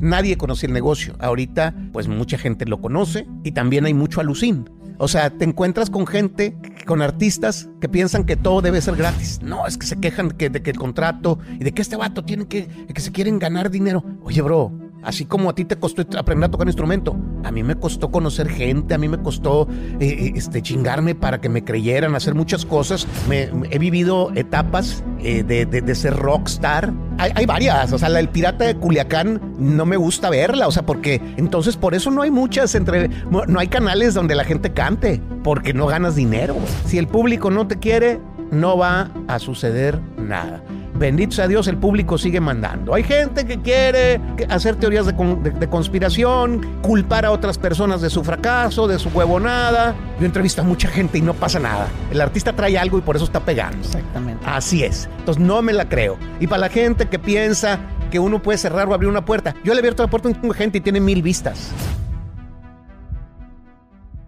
nadie conocía el negocio. Ahorita, pues mucha gente lo conoce y también hay mucho alucín. O sea, te encuentras con gente, con artistas que piensan que todo debe ser gratis. No, es que se quejan que, de que el contrato y de que este vato tiene que, que se quieren ganar dinero. Oye, bro, Así como a ti te costó aprender a tocar un instrumento, a mí me costó conocer gente, a mí me costó eh, eh, este, chingarme para que me creyeran, hacer muchas cosas. He vivido etapas eh, de, ser rockstar. Hay, hay, varias, o sea, la del pirata de Culiacán no me gusta verla, o sea, porque entonces por eso no hay muchas entre, no hay canales donde la gente cante, porque no ganas dinero. Si el público no te quiere, no va a suceder nada bendito sea Dios, el público sigue mandando. Hay gente que quiere hacer teorías de, conspiración, culpar a otras personas de su fracaso, de su huevonada. Yo entrevisto a mucha gente y no pasa nada. El artista trae algo y por eso está pegando. Exactamente. Así es. Entonces no me la creo. Y para la gente que piensa que uno puede cerrar o abrir una puerta, yo le he abierto la puerta a una gente y tiene mil vistas.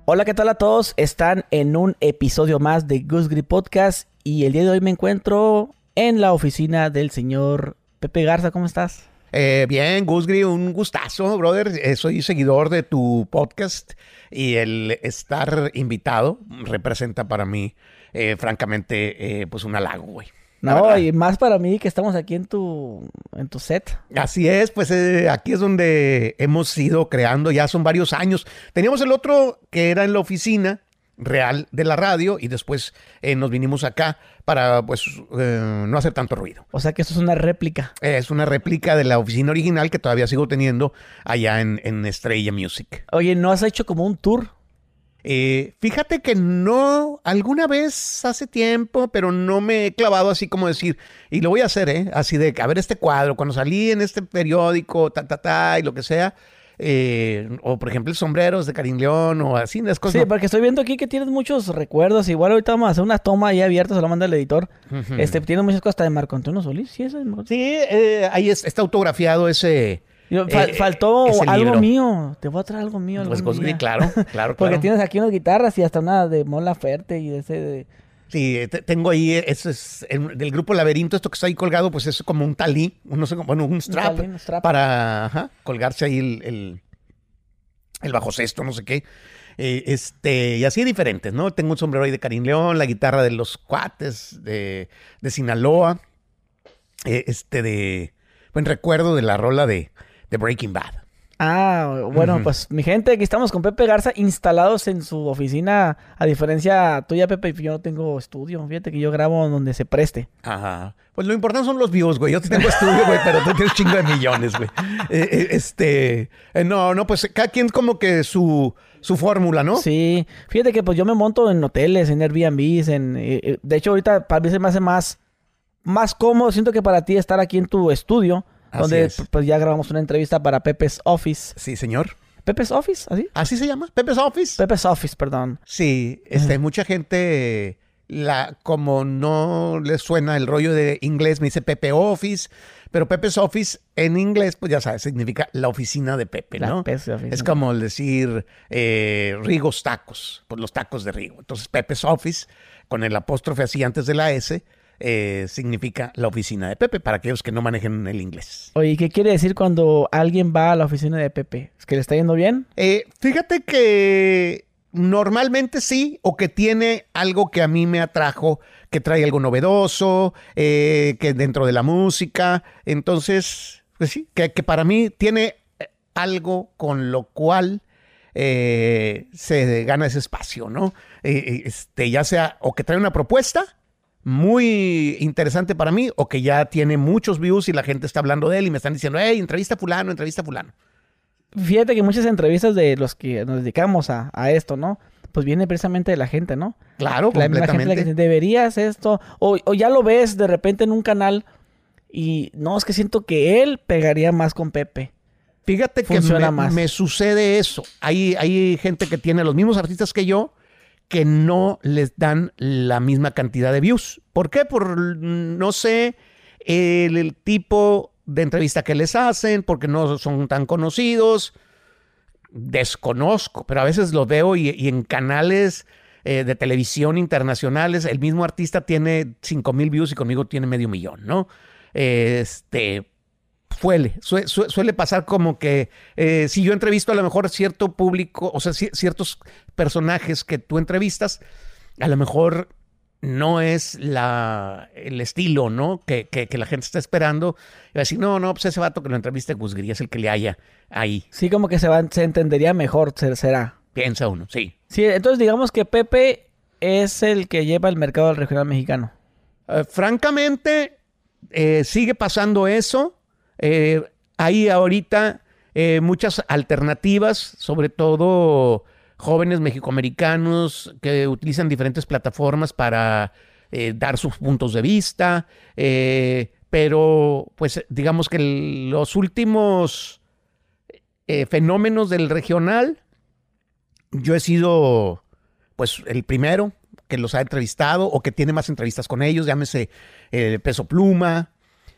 Hola, ¿qué tal a todos? Están en un episodio más de Goose Grip Podcast y el día de hoy me encuentro en la oficina del señor Pepe Garza. ¿Cómo estás? Eh, bien, Gusgri, un gustazo, brother. Eh, soy seguidor de tu podcast y el estar invitado representa para mí, eh, francamente, pues un halago, güey. No, y más para mí que estamos aquí en tu, en tu set. Así es, pues aquí es donde hemos ido creando, ya son varios años. Teníamos el otro que era en la oficina, real de la radio y después eh, nos vinimos acá para pues eh, no hacer tanto ruido. O sea que eso es una réplica. es una réplica de la oficina original que todavía sigo teniendo allá en, Estrella Music. Oye, ¿no has hecho como un tour? Eh, fíjate que no, alguna vez hace tiempo, pero no me he clavado así como decir, y lo voy a hacer, ¿eh? Así de, a ver este cuadro, cuando salí en este periódico, ta, ta, ta, y lo que sea, eh, o por ejemplo, sombreros de Karim León o así, las cosas. Sí, porque estoy viendo aquí que tienes muchos recuerdos. Igual ahorita vamos a hacer una toma ahí abierta, se la manda el editor. Este, tiene muchas cosas hasta de Marco Antonio Solís. Sí, sí eh, ahí está autografiado ese. Eh, faltó algo mío. Te voy a traer algo mío. Pues, pues claro, claro, Porque tienes aquí unas guitarras y hasta una de Mola Ferte y de ese. De... Sí, tengo ahí, eso es del grupo Laberinto, esto que está ahí colgado, pues es como un talí, no sé, bueno, un strap, para colgarse ahí el, el, bajo sexto, no sé qué. Eh, este, y así diferentes, ¿no? Tengo un sombrero ahí de Karim León, la guitarra de los cuates de, de Sinaloa, eh, este de, buen recuerdo de la rola de, de Breaking Bad. Ah, bueno, pues mi gente, aquí estamos con Pepe Garza instalados en su oficina. A diferencia tuya, Pepe, yo no tengo estudio. Fíjate que yo grabo donde se preste. Ajá. Pues lo importante son los views, güey. Yo tengo estudio, güey, pero tú tienes chingo de millones, güey. Eh, eh, este. Eh, no, no, pues cada quien como que su, su fórmula, ¿no? Sí. Fíjate que pues yo me monto en hoteles, en Airbnbs, en. de hecho, ahorita para mí se me hace más, más cómodo. Siento que para ti estar aquí en tu estudio donde pues ya grabamos una entrevista para Pepe's Office. Sí, señor. Pepe's Office, ¿así? ¿Así se llama? Pepe's Office. Pepe's Office, perdón. Sí, este, mucha gente, la, como no les suena el rollo de inglés, me dice Pepe Office, pero Pepe's Office en inglés, pues ya sabes, significa la oficina de Pepe, ¿no? Es como decir eh, Rigos Tacos, pues los tacos de Rigo. Entonces, Pepe's Office, con el apóstrofe así antes de la S, eh, significa la oficina de Pepe, para aquellos que no manejen el inglés. Oye, ¿qué quiere decir cuando alguien va a la oficina de Pepe? ¿Es que le está yendo bien? Eh, fíjate que normalmente sí, o que tiene algo que a mí me atrajo, que trae algo novedoso, eh, que dentro de la música. Entonces, pues sí, que, para mí tiene algo con lo cual se gana ese espacio, ¿no? este, ya sea o que trae una propuesta muy interesante para mí o que ya tiene muchos views y la gente está hablando de él y me están diciendo, hey, entrevista a fulano, entrevista a fulano. Fíjate que muchas entrevistas de los que nos dedicamos a, esto, ¿no? Pues viene precisamente de la gente, ¿no? Claro, la, completamente. La gente, deberías esto, o, ya lo ves de repente en un canal y no, es que siento que él pegaría más con Pepe. Fíjate que me, me, sucede eso. Hay, hay gente que tiene los mismos artistas que yo, que no les dan la misma cantidad de views. ¿Por qué? Por, no sé, el, tipo de entrevista que les hacen, porque no son tan conocidos. Desconozco, pero a veces lo veo y, en canales eh, de televisión internacionales, el mismo artista tiene 5 mil views y conmigo tiene medio millón, ¿no? Este, suele, suele pasar como que eh, si yo entrevisto a lo mejor cierto público, o sea, ciertos personajes que tú entrevistas, a lo mejor no es la, el estilo, ¿no? Que, que, la gente está esperando. Y va a decir, no, no, pues ese vato que lo entrevista Guzgría es el que le haya ahí. Sí, como que se, va, se entendería mejor, será. Piensa uno, sí. Sí, entonces digamos que Pepe es el que lleva el mercado del regional mexicano. Eh, francamente, eh, sigue pasando eso. Eh, hay ahorita muchas alternativas, sobre todo jóvenes mexicoamericanos que utilizan diferentes plataformas para dar sus puntos de vista. pero, pues, digamos que los últimos fenómenos del regional, yo he sido, pues, el primero que los ha entrevistado o que tiene más entrevistas con ellos, llámese eh, Peso Pluma,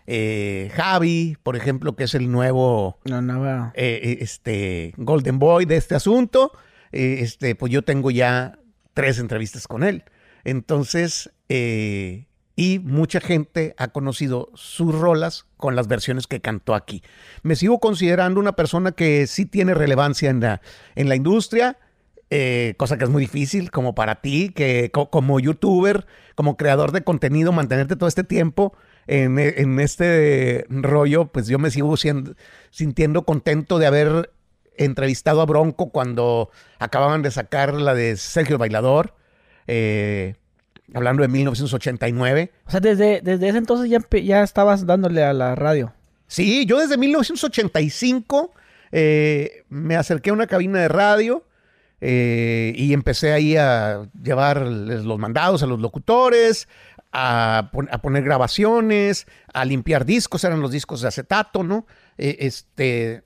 eh, Javi, por ejemplo, que es el nuevo no, eh, este, Golden Boy de este asunto. Este, pues yo tengo ya tres entrevistas con él. Entonces, y mucha gente ha conocido sus rolas con las versiones que cantó aquí. Me sigo considerando una persona que sí tiene relevancia en la, en la industria eh, cosa que es muy difícil como para ti, que como youtuber, como creador de contenido, mantenerte todo este tiempo en, este rollo, pues yo me sigo sintiendo contento de haber entrevistado a Bronco cuando acababan de sacar la de Sergio Bailador, eh, hablando de 1989. O sea, desde, desde ese entonces ya, ya estabas dándole a la radio. Sí, yo desde 1985 eh, me acerqué a una cabina de radio eh, y empecé ahí a llevar los mandados a los locutores, a, poner grabaciones, a limpiar discos, eran los discos de acetato, ¿no? Eh, este,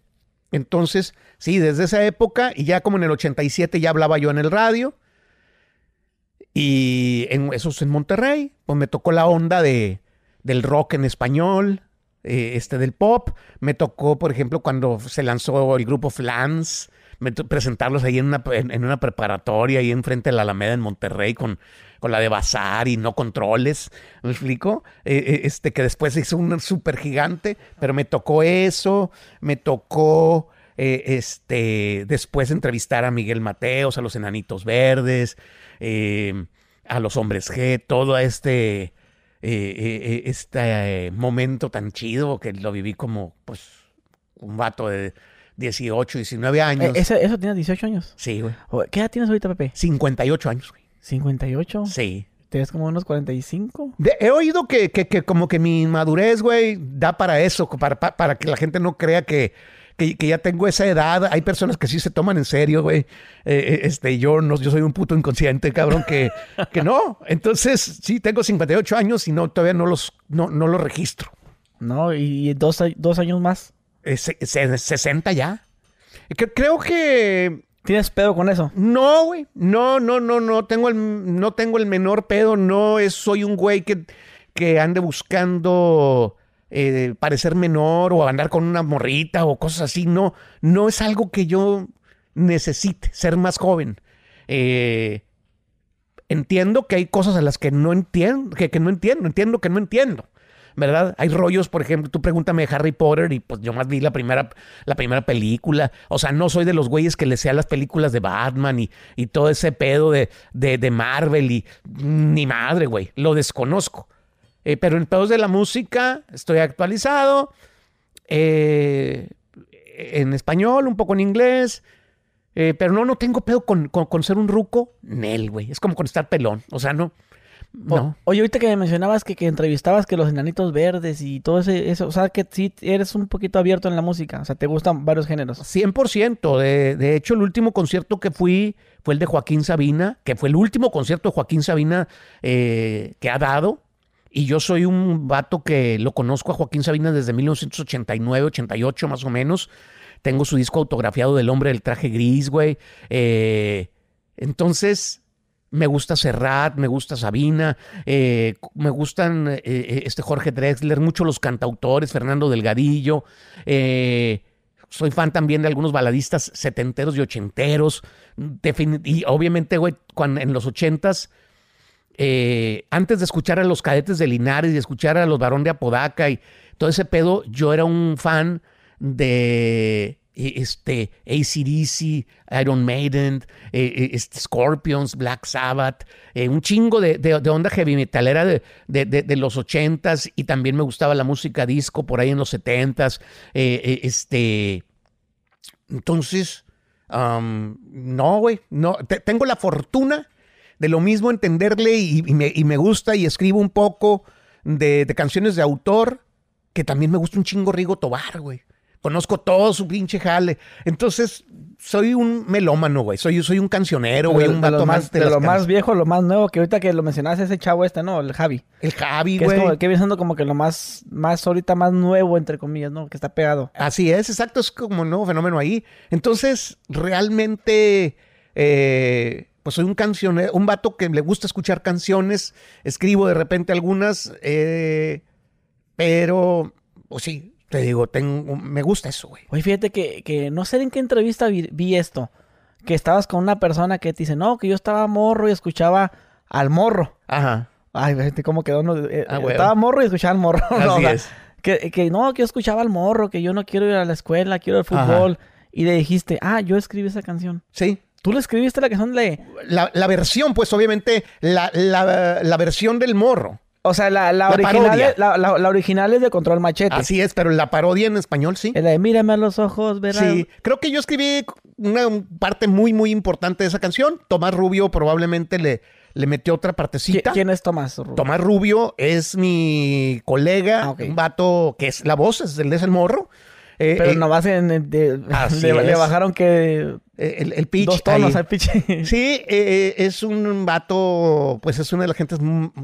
entonces, sí, desde esa época, y ya como en el 87 ya hablaba yo en el radio, y en, eso es en Monterrey, pues me tocó la onda de, del rock en español, eh, este del pop, me tocó, por ejemplo, cuando se lanzó el grupo Flans, presentarlos ahí en una, en, una preparatoria, ahí enfrente de la Alameda en Monterrey, con, con la de Bazar y no controles, ¿me explico? Eh, eh, este, que después hizo un súper gigante, pero me tocó eso, me tocó eh, este, después entrevistar a Miguel Mateos, a los Enanitos Verdes, a los Hombres G, todo este, este momento tan chido que lo viví como, pues, un vato de 18, 19 años. ¿Eso, eso tienes 18 años? Sí, güey. ¿Qué edad tienes ahorita, Pepe? 58 años, güey. ¿58? Sí. ¿Tienes como unos 45? he oído que, que, como que mi madurez, güey, da para eso, para, para, que la gente no crea que, que, ya tengo esa edad. Hay personas que sí se toman en serio, güey. Eh, eh, este, yo no, yo soy un puto inconsciente, cabrón, que, que no. Entonces, sí, tengo 58 años y no, todavía no los, no, no los registro. No, y dos, dos años más. 60 ya. Creo que... ¿Tienes pedo con eso? No, güey. No, no, no, no. Tengo el, no tengo el menor pedo. No es, soy un güey que, que ande buscando eh, parecer menor o andar con una morrita o cosas así. No, no es algo que yo necesite, ser más joven. Eh, entiendo que hay cosas a las que no entiendo, que, que no entiendo, entiendo que no entiendo. ¿Verdad? Hay rollos, por ejemplo, tú pregúntame de Harry Potter y pues yo más vi la primera, la primera película. O sea, no soy de los güeyes que le sean las películas de Batman y, y todo ese pedo de, de, Marvel y ni madre, güey, lo desconozco. Eh, pero en pedos de la música estoy actualizado. Eh, en español, un poco en inglés. Eh, pero no, no tengo pedo con, con, con ser un ruco. Nel, güey. Es como con estar pelón. O sea, no. No. oye, ahorita que mencionabas que, que, entrevistabas que los enanitos verdes y todo ese, eso, o sea, que sí eres un poquito abierto en la música, o sea, te gustan varios géneros. 100%, de, de hecho el último concierto que fui fue el de Joaquín Sabina, que fue el último concierto de Joaquín Sabina eh, que ha dado, y yo soy un vato que lo conozco a Joaquín Sabina desde 1989, 88 más o menos, tengo su disco autografiado del hombre del traje gris, güey, eh, entonces me gusta Serrat, me gusta Sabina, eh, me gustan eh, eh, este Jorge Drexler, mucho los cantautores, Fernando Delgadillo. soy fan también de algunos baladistas setenteros y ochenteros. y obviamente, güey, en los ochentas antes de escuchar a los cadetes de Linares y escuchar a los varón de Apodaca y todo ese pedo, yo era un fan de este, ACDC, Iron Maiden, eh, eh, este, Scorpions, Black Sabbath, eh, un chingo de, onda heavy metalera de, de, los ochentas y también me gustaba la música disco por ahí en los setentas. este, entonces, no, güey, no, tengo la fortuna de lo mismo entenderle y, me, y me gusta y escribo un poco de, canciones de autor que también me gusta un chingo Rigo Tobar, güey. Conozco todo su pinche jale. Entonces, soy un melómano, güey. Soy, soy un cancionero, güey. Un vato más, de, lo más viejo, lo más nuevo, que ahorita que lo mencionaste, ese chavo este, ¿no? El Javi. El Javi, güey. Que, que viene siendo como que lo más, más ahorita más nuevo, entre comillas, ¿no? Que está pegado. Así es, exacto. Es como un nuevo fenómeno ahí. Entonces, realmente, eh, pues soy un cancionero, un vato que le gusta escuchar canciones. Escribo de repente algunas, eh, pero, pues sí, te digo, tengo, me gusta eso, güey. Oye, fíjate que, no sé en qué entrevista vi, esto. Que estabas con una persona que te dice, no, que yo estaba morro y escuchaba al morro. Ajá. Ay, fíjate cómo quedó. Eh, ah, estaba morro y escuchaba al morro. Así es. Que, que, no, que yo escuchaba al morro, que yo no quiero ir a la escuela, quiero el fútbol. Y le dijiste, ah, yo escribí esa canción. Sí. ¿Tú le escribiste la canción de...? La, la versión, pues obviamente, la, la, la versión del morro. O sea, la, la, original, es, la, original es de Control Machete. Así es, pero la parodia en español sí. Es la de Mírame a los ojos, ¿verdad? Sí, creo que yo escribí una parte muy, muy importante de esa canción. Tomás Rubio probablemente le, le metió otra partecita. ¿Quién es Tomás Rubio? Tomás Rubio es mi colega, ah, un vato que es la voz, es el de ese morro. Eh, Pero eh, nomás en, le, bajaron que... Eh, el, el pitch. Dos tonos al pitch. Sí, es un vato, pues es una de las gentes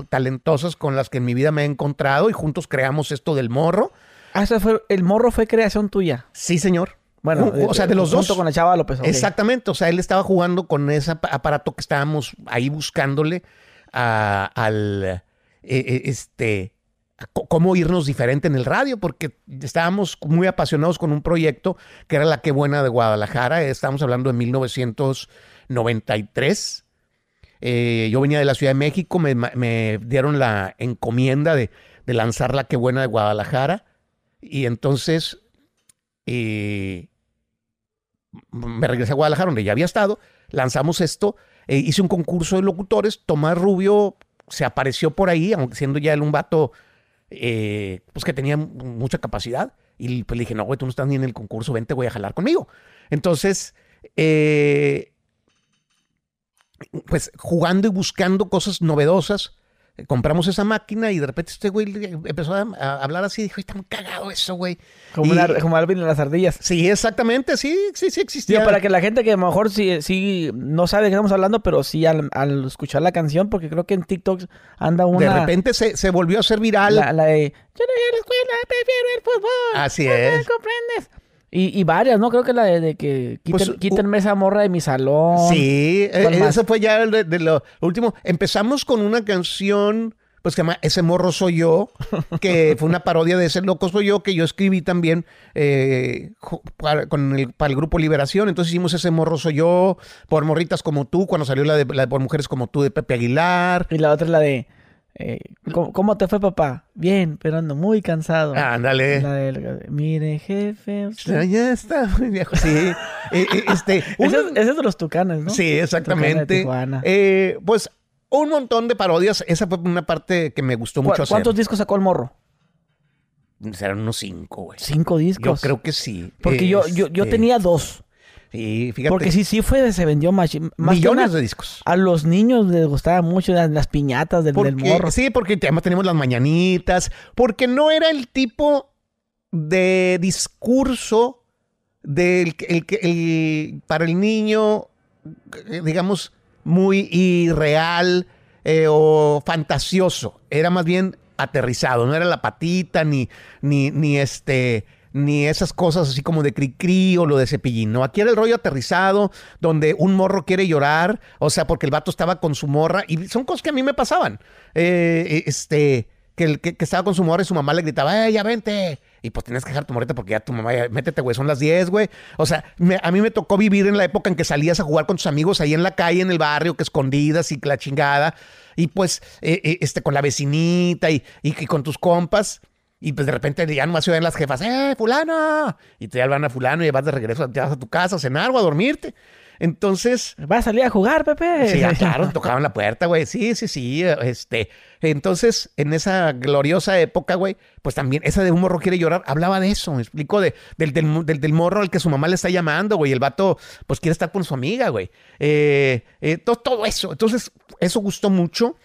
talentosas con las que en mi vida me he encontrado y juntos creamos esto del morro. Ah, eso fue, el morro fue creación tuya. Sí, señor. Bueno, o sea, de los dos. con la chava López. Exactamente, o sea, él estaba jugando con ese aparato que estábamos ahí buscándole al, este, cómo irnos diferente en el radio, porque estábamos muy apasionados con un proyecto que era La Qué Buena de Guadalajara, estamos hablando de 1993. Eh, yo venía de la Ciudad de México, me, dieron la encomienda de, lanzar La Qué Buena de Guadalajara, y entonces eh, me regresé a Guadalajara, donde ya había estado, lanzamos esto, eh, hice un concurso de locutores, Tomás Rubio se apareció por ahí, aunque siendo ya él un vato eh, pues que tenía mucha capacidad. Y pues le dije, no, güey, tú no estás ni en el concurso, vente, voy a jalar conmigo. Entonces, eh, pues jugando y buscando cosas novedosas, compramos esa máquina y de repente este güey empezó a, hablar así, dijo, está muy cagado eso, güey. Como, como Alvin en las ardillas. Sí, exactamente, sí, sí, sí existía. para que la gente que a lo mejor sí, sí no sabe de qué estamos hablando, pero sí al, escuchar la canción, porque creo que en TikTok anda una... De repente se, volvió a ser viral. La, de, yo no voy a la escuela, prefiero el fútbol. Así es. comprendes? Y, varias, ¿no? Creo que la de, que quiten, quítenme esa morra de mi salón. Sí, e, eso fue ya de, lo último. Empezamos con una canción, pues que se llama Ese morro soy yo, que fue una parodia de Ese loco soy yo, que yo escribí también eh, para, con el, para el grupo Liberación. Entonces hicimos Ese morro soy yo, por morritas como tú, cuando salió la de, la de Por mujeres como tú de Pepe Aguilar. Y la otra es la de... Eh, ¿cómo, te fue, papá? Bien, pero ando muy cansado. Ándale. Mire, jefe. Ya está muy viejo. Sí. Eh, eh, este, ese, es de los tucanes, ¿no? Sí, exactamente. Eh, pues un montón de parodias. Esa fue una parte que me gustó mucho hacer. ¿Cuántos discos sacó el morro? Serán unos cinco, güey. ¿Cinco discos? Yo creo que sí. Porque yo, yo, yo este, tenía dos. Fíjate. Porque sí, sí fue, se vendió más, millones de discos. A los niños les gustaba mucho las, piñatas del, morro. Sí, porque además tenemos las mañanitas. Porque no era el tipo de discurso del el, para el niño, digamos, muy irreal eh, o fantasioso. Era más bien aterrizado. No era la patita ni, ni, ni este ni esas cosas así como de cri-cri o lo de cepillín, ¿no? Aquí era el rollo aterrizado, donde un morro quiere llorar, o sea, porque el vato estaba con su morra, y son cosas que a mí me pasaban. Eh, este, que, que, estaba con su morra y su mamá le gritaba, ¡eh, ya vente! Y pues tienes que dejar tu morrita porque ya tu mamá, ya, métete, güey, son las 10, güey. O sea, a mí me tocó vivir en la época en que salías a jugar con tus amigos ahí en la calle, en el barrio, que escondidas y la chingada. Y pues, eh, eh, este, con la vecinita y, y, con tus compas. Y pues de repente ya nomás se ven las jefas, ¡eh, fulano! Y te van a fulano y vas de regreso a tu casa a cenar o a dormirte. Entonces. ¿Va a salir a jugar, Pepe? Sí, claro, tocaban la puerta, güey. Sí, sí, sí. Este. Entonces, en esa gloriosa época, güey, pues también esa de un morro quiere llorar, hablaba de eso, me explico, de, del, del, morro al que su mamá le está llamando, güey. El vato, pues quiere estar con su amiga, güey. Eh, eh, todo, todo, eso. Entonces, eso gustó mucho.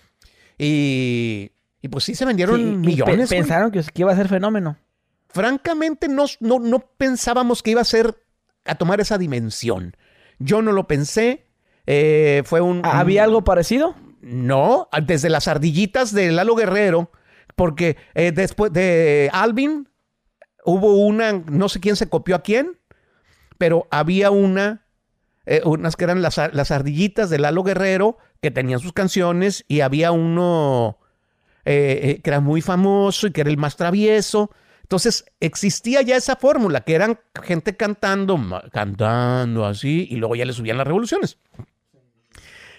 Y, y pues sí se vendieron millones. pensaron que, iba a ser fenómeno. Francamente, no, no, no pensábamos que iba a ser a tomar esa dimensión. Yo no lo pensé. Eh, fue un. ¿Había algo parecido? No, desde las ardillitas de Lalo Guerrero, porque eh, después de Alvin hubo una, no sé quién se copió a quién, pero había una, eh, unas que eran las, las, ardillitas de Lalo Guerrero que tenían sus canciones y había uno que era muy famoso y que era el más travieso. Entonces existía ya esa fórmula, que eran gente cantando, cantando así, y luego ya le subían las revoluciones.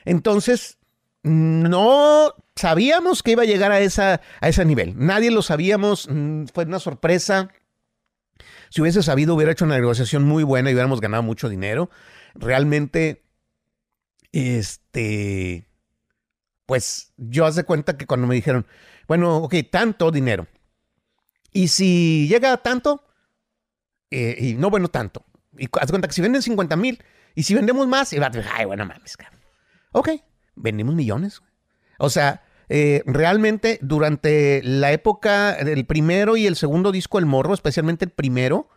Entonces, no sabíamos que iba a llegar a, esa, a ese nivel. Nadie lo sabíamos, mm, fue una sorpresa. Si hubiese sabido, hubiera hecho una negociación muy buena y hubiéramos ganado mucho dinero. Realmente, este, pues yo hace cuenta que cuando me dijeron, bueno, ok, tanto dinero. Y si llega a tanto, eh, y no bueno tanto, y haz cuenta que si venden 50 mil, y si vendemos más, y va a decir, ay, bueno, mames, cabrón. Ok, vendimos millones. O sea, eh, realmente durante la época del primero y el segundo disco El Morro, especialmente el primero,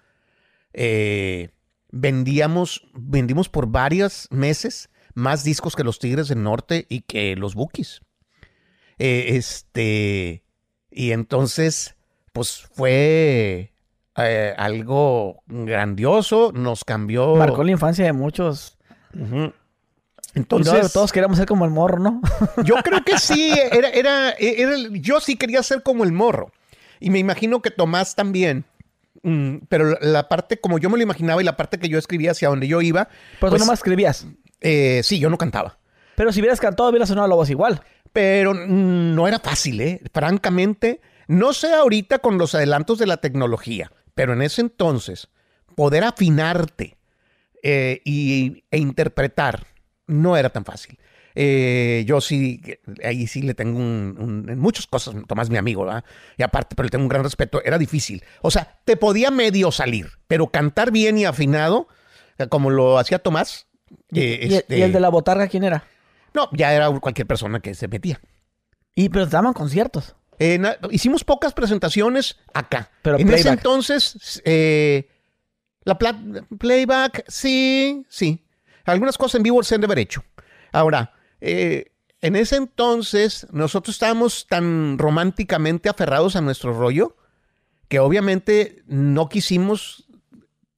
eh, vendíamos, vendimos por varios meses más discos que los Tigres del Norte y que los Bookies. este, y entonces pues fue eh, algo grandioso, nos cambió. Marcó la infancia de muchos. Entonces, todos queríamos ser como el morro, ¿no? yo creo que sí, era, era, yo sí quería ser como el morro. Y me imagino que Tomás también. Mm, pero la parte como yo me lo imaginaba y la parte que yo escribía hacia donde yo iba. Pero tú pues, nomás escribías. Eh, sí, yo no cantaba. Pero si hubieras cantado, hubieras sonado la voz igual. Pero mm, no era fácil, ¿eh? Francamente, no sé ahorita con los adelantos de la tecnología, pero en ese entonces, poder afinarte eh, y, e interpretar no era tan fácil. Eh, yo sí, ahí sí le tengo un, en muchas cosas, Tomás mi amigo, ¿verdad? Y aparte, pero le tengo un gran respeto, era difícil. O sea, te podía medio salir, pero cantar bien y afinado, como lo hacía Tomás. ¿Y, este el de la botarga quién era? No, ya era cualquier persona que se metía. Y pero daban conciertos. Eh, hicimos pocas presentaciones acá. Pero en ese entonces, eh, la playback, sí, sí. Algunas cosas en vivo se han de haber hecho. Ahora, eh, en ese entonces nosotros estábamos tan románticamente aferrados a nuestro rollo que obviamente no quisimos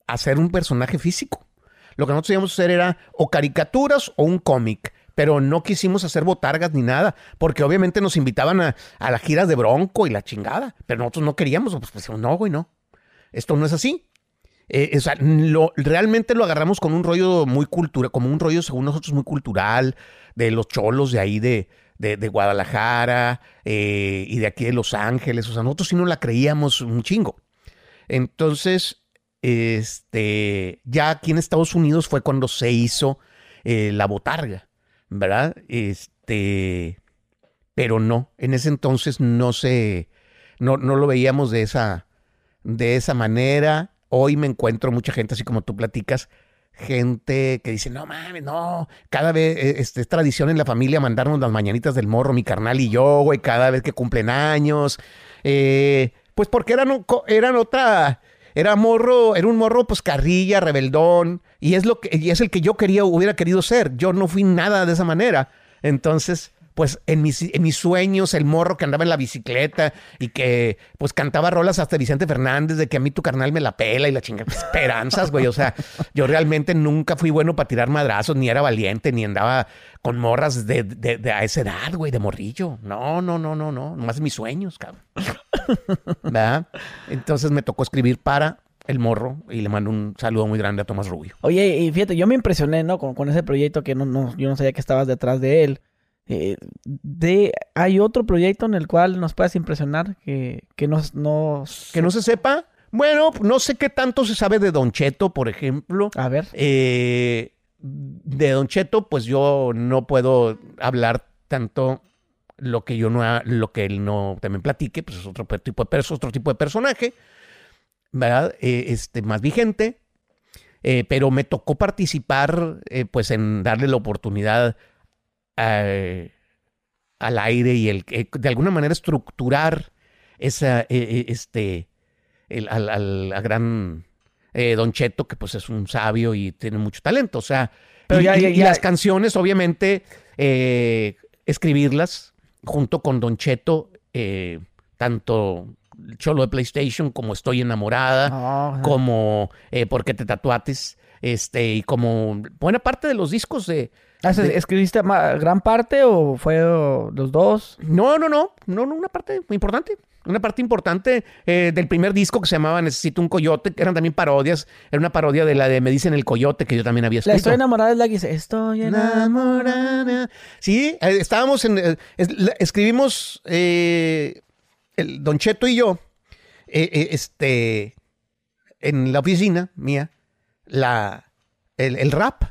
hacer un personaje físico. Lo que nosotros íbamos a hacer era o caricaturas o un cómic pero no quisimos hacer botargas ni nada, porque obviamente nos invitaban a, las giras de Bronco y la chingada, pero nosotros no queríamos, pues, pues no, güey, no. Esto no es así. Eh, o sea, realmente lo agarramos con un rollo muy cultural, como un rollo según nosotros muy cultural, de los cholos de ahí de, de, Guadalajara eh, y de aquí de Los Ángeles. O sea, nosotros sí no la creíamos un chingo. Entonces, este, ya aquí en Estados Unidos fue cuando se hizo eh, la botarga. ¿verdad? Este, pero no, en ese entonces no se, no, no lo veíamos de esa, de esa manera. Hoy me encuentro mucha gente, así como tú platicas, gente que dice, no mames, no, cada vez e, este, es tradición en la familia mandarnos las mañanitas del morro, mi carnal y yo, güey, cada vez que cumplen años. Eh, pues porque eran, eran otra, era morro, era un morro pues carrilla, rebeldón, y es lo que y es el que yo quería hubiera querido ser. Yo no fui nada de esa manera. Entonces, pues en mis, en mis sueños, el morro que andaba en la bicicleta y que pues cantaba rolas hasta Vicente Fernández de que a mí tu carnal me la pela y la chingada. Esperanzas, güey. O sea, yo realmente nunca fui bueno para tirar madrazos, ni era valiente, ni andaba con morras de, de, de a esa edad, güey, de morrillo. No, no, no, no, no. Nomás mis sueños, cabrón. ¿verdad? Entonces me tocó escribir para el morro y le mando un saludo muy grande a Tomás Rubio. Oye, y fíjate, yo me impresioné, ¿no? Con, ese proyecto que no, no, yo no sabía que estabas detrás de él. Eh, de, ¿Hay otro proyecto en el cual nos puedas impresionar que, que, nos, que no se sepa? Bueno, no sé qué tanto se sabe de Don Cheto, por ejemplo. A ver. Eh, de Don Cheto, pues yo no puedo hablar tanto lo que yo no lo que él no también platique, pues es otro tipo de otro tipo de personaje, ¿verdad? Eh, este más vigente, eh, pero me tocó participar, eh, pues en darle la oportunidad al aire y el de alguna manera estructurar esa este el, al, gran Don Cheto que pues es un sabio y tiene mucho talento, o sea, pero y, las canciones obviamente escribirlas junto con Don Cheto, eh, tanto Cholo de PlayStation como Estoy enamorada, ah, como eh, ¿Por qué te tatuates? Este, y como buena parte de los discos de... Ah, ¿Escribiste gran parte o fue los dos? No, no, no, no, no, una parte muy importante. Una parte importante eh, del primer disco que se llamaba Necesito un Coyote, que eran también parodias. Era una parodia de la de Me dicen el Coyote, que yo también había escrito. La Estoy enamorada es la que dice Estoy enamorada. Sí, eh, estábamos en. Eh, escribimos el Don Cheto y yo, este, en la oficina mía, la, el, rap.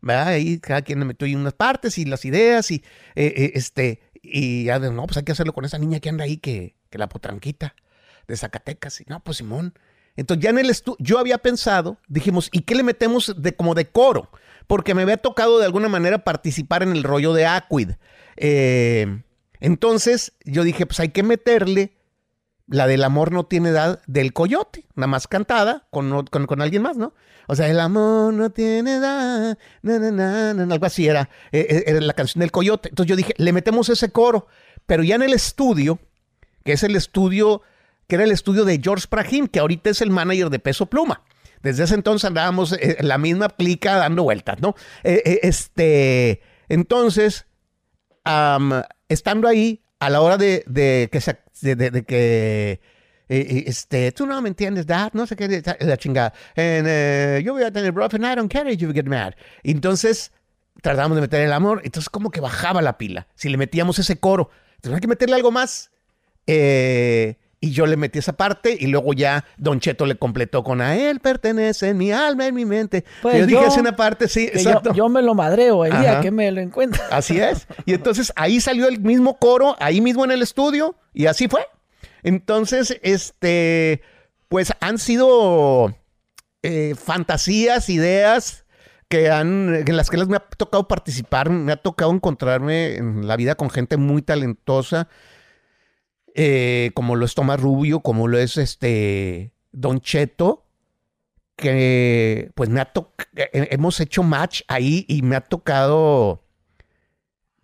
¿verdad? Ahí cada quien me metió en unas partes y las ideas y este y ya de, no, pues hay que hacerlo con esa niña que anda ahí que, que la potranquita de Zacatecas. Y no, pues Simón. Entonces ya en el estudio, yo había pensado, dijimos, ¿y qué le metemos de como de coro? Porque me había tocado de alguna manera participar en el rollo de Aquid. Eh, entonces yo dije, pues hay que meterle la del amor no tiene edad del coyote, nada más cantada con, con, alguien más, ¿no? O sea, el amor no tiene edad, algo así era, eh, eh, era la canción del coyote. Entonces yo dije, le metemos ese coro, pero ya en el estudio que es el estudio, que era el estudio de George Prahim, que ahorita es el manager de Peso Pluma. Desde ese entonces andábamos en eh, la misma plica dando vueltas, ¿no? Este, entonces, estando ahí, a la hora de, que se, de, que este, tú no me entiendes, Dad, no sé qué, la chingada. yo voy a tener rough and I don't care if you get mad. Entonces, tratamos de meter el amor, entonces como que bajaba la pila si le metíamos ese coro. Entonces hay que meterle algo más. Eh, y yo le metí esa parte y luego ya Don Cheto le completó con a él pertenece en mi alma, en mi mente. Pues yo, dije, es una parte, sí, exacto. Yo, me lo madreo el día que me lo encuentro. Así es. Y entonces ahí salió el mismo coro, ahí mismo en el estudio, y así fue. Entonces, este, pues han sido eh, fantasías, ideas que han, en las que me ha tocado participar, me ha tocado encontrarme en la vida con gente muy talentosa eh, como lo es Tomás Rubio, como lo es este Don Cheto, que pues me ha tocado, eh, hemos hecho match ahí y me ha tocado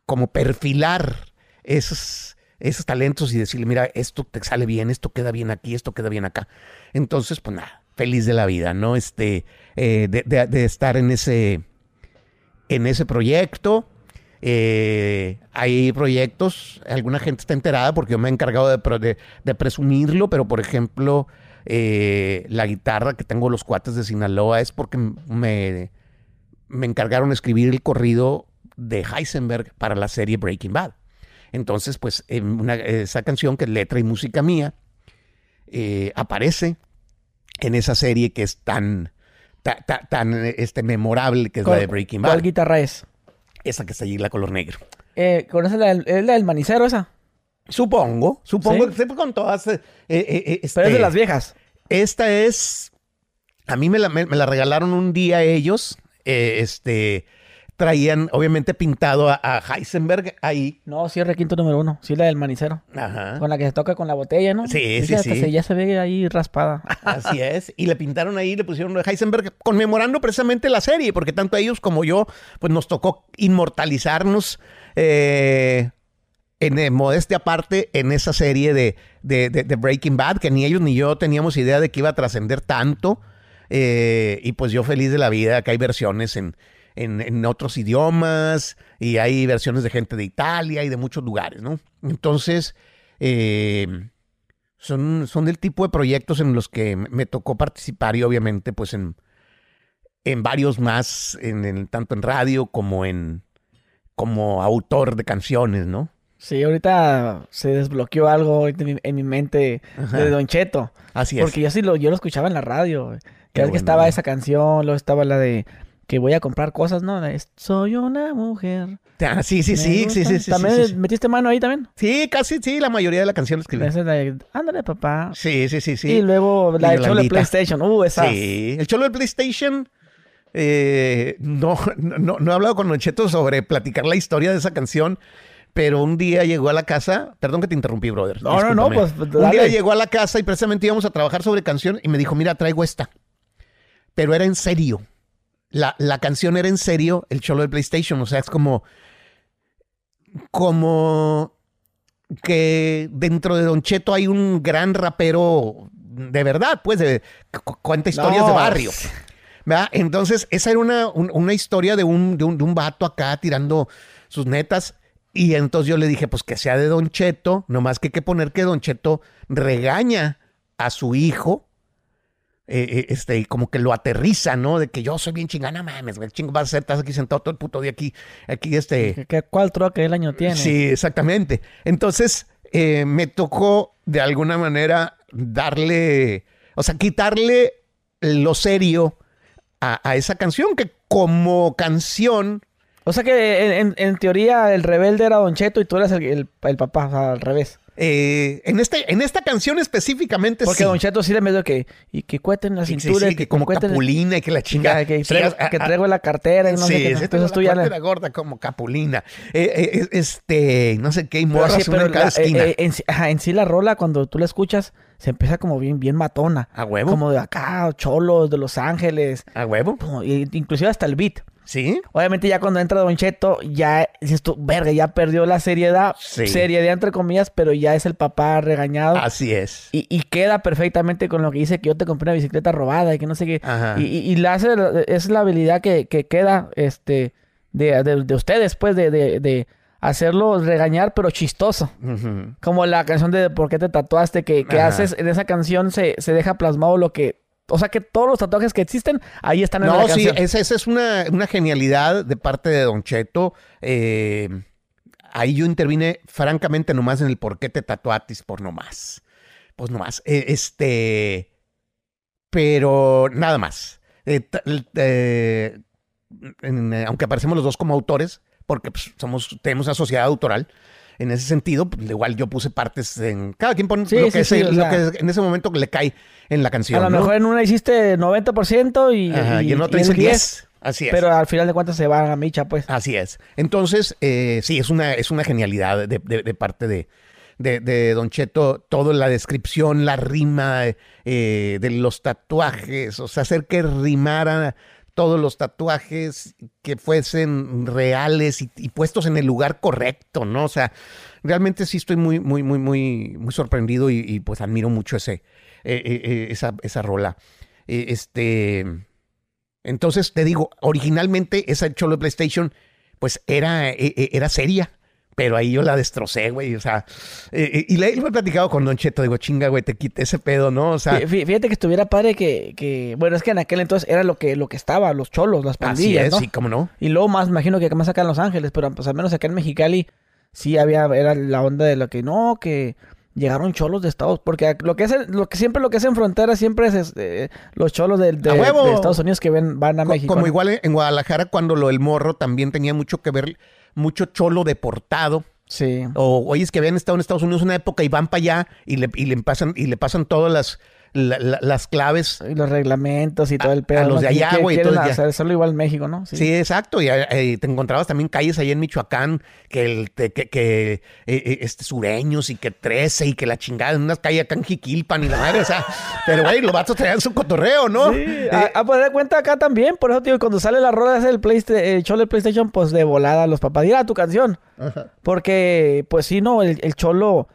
como perfilar esos, esos talentos y decirle, mira, esto te sale bien, esto queda bien aquí, esto queda bien acá. Entonces, pues nada, feliz de la vida, ¿no? Este, eh, de, de, estar en ese, en ese proyecto. Eh, hay proyectos, alguna gente está enterada porque yo me he encargado de, de, presumirlo, pero por ejemplo, eh, la guitarra que tengo los cuates de Sinaloa es porque me, me encargaron de escribir el corrido de Heisenberg para la serie Breaking Bad. Entonces, pues esa canción que es letra y música mía eh, aparece en esa serie que es tan, tan, este, memorable que es la de Breaking Bad. ¿Cuál guitarra es? Esa que está allí, la color negro. Eh, ¿Conoces la, la del manicero esa? Supongo, supongo que con todas. Eh, eh, eh Pero es de las viejas. Esta es. A mí me la, me la regalaron un día ellos. este traían obviamente pintado a, Heisenberg ahí. No, sí requinto número uno. Sí, la del manicero. Ajá. Con la que se toca con la botella, ¿no? Sí, sí, sí. ya se ve ahí raspada. Así es. Y le pintaron ahí, le pusieron Heisenberg conmemorando precisamente la serie, porque tanto ellos como yo, pues nos tocó inmortalizarnos eh, en eh, modestia aparte en esa serie de, de, Breaking Bad, que ni ellos ni yo teníamos idea de que iba a trascender tanto. Eh, y pues yo feliz de la vida, que hay versiones en, en, otros idiomas y hay versiones de gente de Italia y de muchos lugares, ¿no? Entonces, eh, son, son del tipo de proyectos en los que me tocó participar y obviamente pues en, en varios más, en, tanto en radio como en como autor de canciones, ¿no? Sí, ahorita se desbloqueó algo en mi, mente de Don Cheto. Así es. Porque yo sí lo, yo lo escuchaba en la radio. Vez que estaba esa canción, luego estaba la de que voy a comprar cosas, ¿no? Soy una mujer. Ah, sí, sí, sí, sí, sí, sí, ¿También metiste mano ahí también? Sí, casi, sí, la mayoría de la canción la escribí. ándale, papá. Sí, sí, sí, sí. Y luego la de Cholo de PlayStation. Uh, esa. Sí, el Cholo de PlayStation. Eh, no, no, no he hablado con Nocheto sobre platicar la historia de esa canción, pero un día llegó a la casa, perdón que te interrumpí, brother. No, no, no, pues Un día llegó a la casa y precisamente íbamos a trabajar sobre canción y me dijo, mira, traigo esta. Pero era en serio la, canción era en serio el cholo de PlayStation. O sea, es como. Como que dentro de Don Cheto hay un gran rapero de verdad, pues, de, cuenta historias de barrio. ¿verdad? Entonces, esa era una, una historia de un, de un, de, un, vato acá tirando sus netas. Y entonces yo le dije, pues que sea de Don Cheto, nomás que hay que poner que Don Cheto regaña a su hijo eh, eh, este, como que lo aterriza, ¿no? De que yo soy bien chingana, mames, güey, chingo, vas a ser, estás aquí sentado todo el puto día aquí, aquí, este... ¿Qué, ¿Cuál troque el año tiene? Sí, exactamente. Entonces, eh, me tocó, de alguna manera, darle, o sea, quitarle lo serio a, esa canción, que como canción... O sea que en, teoría el rebelde era Don Cheto y tú eras el, el papá, al revés. Eh, en, este, en esta canción específicamente Porque Don Cheto sí le medio que... Y que cuenten la cintura. que, como capulina y que la chingada. Que, traigo, la cartera y no sé qué. Entonces tú ya la... gorda como capulina. Eh, eh, este... No sé qué. Y morras en cada esquina. en, sí la rola, cuando tú la escuchas, se empieza como bien, bien matona. A huevo. Como de acá, cholos, de Los Ángeles. A huevo. inclusive hasta el beat. Sí. Obviamente ya cuando entra Don Cheto, ya dices tú, verga, ya perdió la seriedad. Sí. Seriedad entre comillas, pero ya es el papá regañado. Así es. Y, queda perfectamente con lo que dice que yo te compré una bicicleta robada y que no sé qué. Y, y, la hace, es la habilidad que, queda este, de, de, ustedes, pues, de, de, hacerlo regañar, pero chistoso. Como la canción de ¿Por qué te tatuaste? Que, que haces, en esa canción se, se deja plasmado lo que o sea que todos los tatuajes que existen, ahí están en la canción. No, sí, esa, es una, genialidad de parte de Don Cheto. Eh, ahí yo intervine francamente nomás en el por qué te tatuatis por nomás. Pues nomás. Eh, este. Pero nada más. Eh, aunque aparecemos los dos como autores, porque pues, somos, tenemos una sociedad autoral, en ese sentido, pues, igual yo puse partes en. Cada quien pone lo, que, en ese momento le cae en la canción. A lo mejor en una hiciste 90% y, y, en otra hice 10. Así es. Pero al final de cuentas se va a micha, pues. Así es. Entonces, eh, sí, es una, es una genialidad de, parte de, de, Don Cheto, toda la descripción, la rima eh, de los tatuajes, o sea, hacer que rimara todos los tatuajes que fuesen reales y, puestos en el lugar correcto, ¿no? O sea, realmente sí estoy muy, muy, muy, muy, muy sorprendido y, pues admiro mucho ese, eh, eh, eh, esa, esa rola. este, entonces te digo, originalmente esa Cholo PlayStation, pues era, era seria. Pero ahí yo la destrocé, güey. O sea, eh, eh, y le, he platicado con Don Cheto. Digo, chinga, güey, te quité ese pedo, ¿no? O sea. Fíjate que estuviera padre que, que. Bueno, es que en aquel entonces era lo que, lo que estaba, los cholos, las pandillas. Así es, sí, cómo no. Y luego más, imagino que más acá en Los Ángeles, pero pues al menos acá en Mexicali sí había, era la onda de lo que no, que llegaron cholos de Estados porque lo que es lo que siempre lo que es en frontera siempre es este, los cholos de, de, Estados Unidos que ven, van a México. Como igual en Guadalajara cuando lo del morro también tenía mucho que ver mucho cholo deportado. Sí. O oye, es que habían estado en Estados Unidos una época y van para allá y le, y le pasan, y le pasan todas las las claves. Y los reglamentos y todo el pedo. A los de allá, güey. Hacerlo igual México, ¿no? Sí, exacto. Y eh, te encontrabas también calles ahí en Michoacán que, el, que, que eh, eh, este, sureños y que trece y que la chingada en unas calles acá en Jiquilpan y la madre, o sea. pero, güey, los vatos traían su cotorreo, ¿no? Sí. a, poder cuenta acá también. Por eso, tío, cuando sale la rola del el cholo del PlayStation, pues de volada los papás. Dirá tu canción. Porque, pues sí, no, el, el cholo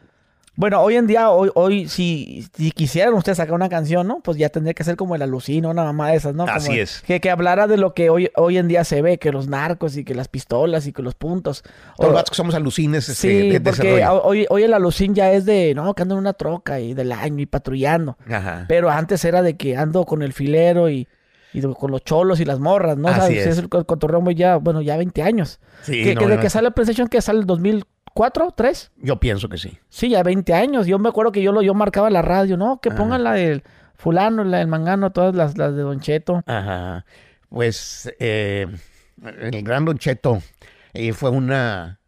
Bueno, hoy en día, hoy, hoy si, si quisieran ustedes sacar una canción, ¿no? Pues ya tendría que ser como el alucino, una mamá de esas, ¿no? Así es. Que, que hablara de lo que hoy, hoy en día se ve, que los narcos y que las pistolas y que los puntos. Todos los que somos alucines. Este, sí, porque hoy, hoy el alucín ya es de, no, que ando en una troca y del año y patrullando. Ajá. Pero antes era de que ando con el filero y y con los cholos y las morras, ¿no? Así es. el cotorreo ya, bueno, ya 20 años. Sí, que, de que sale el PlayStation que sale el 2000 ¿Cuatro? ¿Tres? Yo pienso que sí. Sí, ya 20 años. Yo me acuerdo que yo lo yo marcaba la radio, ¿no? Que pongan la del fulano, la del mangano, todas las, las de Don Cheto. Ajá. Pues eh, el gran Don Cheto eh, fue una...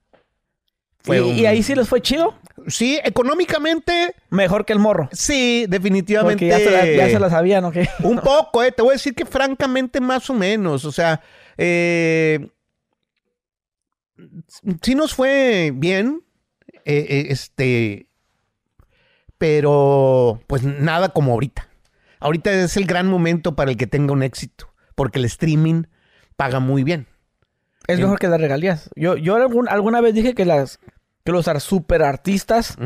Fue ¿Y, ahí sí les fue chido? Sí, económicamente... Mejor que el morro. Sí, definitivamente. Porque ya se la, ya se sabían, ¿ok? Un poco, eh. Te voy a decir que francamente más o menos. O sea, eh sí nos fue bien, eh, eh, este, pero pues nada como ahorita. Ahorita es el gran momento para el que tenga un éxito, porque el streaming paga muy bien. Es mejor que las regalías. Yo, yo alguna vez dije que las que los super artistas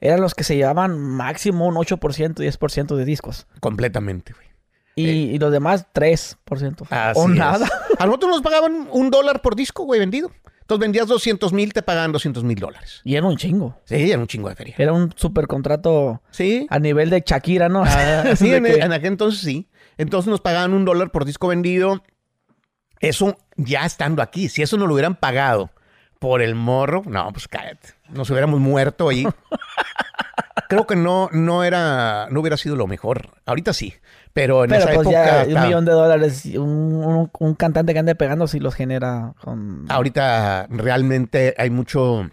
eran los que se llevaban máximo un 8%, 10% de discos. Completamente, güey. Y, eh. los demás, 3%. o nada. A nosotros nos pagaban un dólar por disco, güey, vendido. Entonces vendías 200 mil, te pagaban 200 mil dólares. Y era un chingo. Sí, era un chingo de feria. Era un super contrato ¿Sí? a nivel de Shakira, ¿no? Ah, sí, en, en, aquel entonces sí. Entonces nos pagaban un dólar por disco vendido. Eso ya estando aquí. Si eso no lo hubieran pagado por el morro, no, pues cállate. Nos hubiéramos muerto ahí. Creo que no, no era, no hubiera sido lo mejor. Ahorita sí. Pero en esa pues época. un millón de dólares, un, un, cantante que ande pegando si los genera con. Ahorita realmente hay mucho.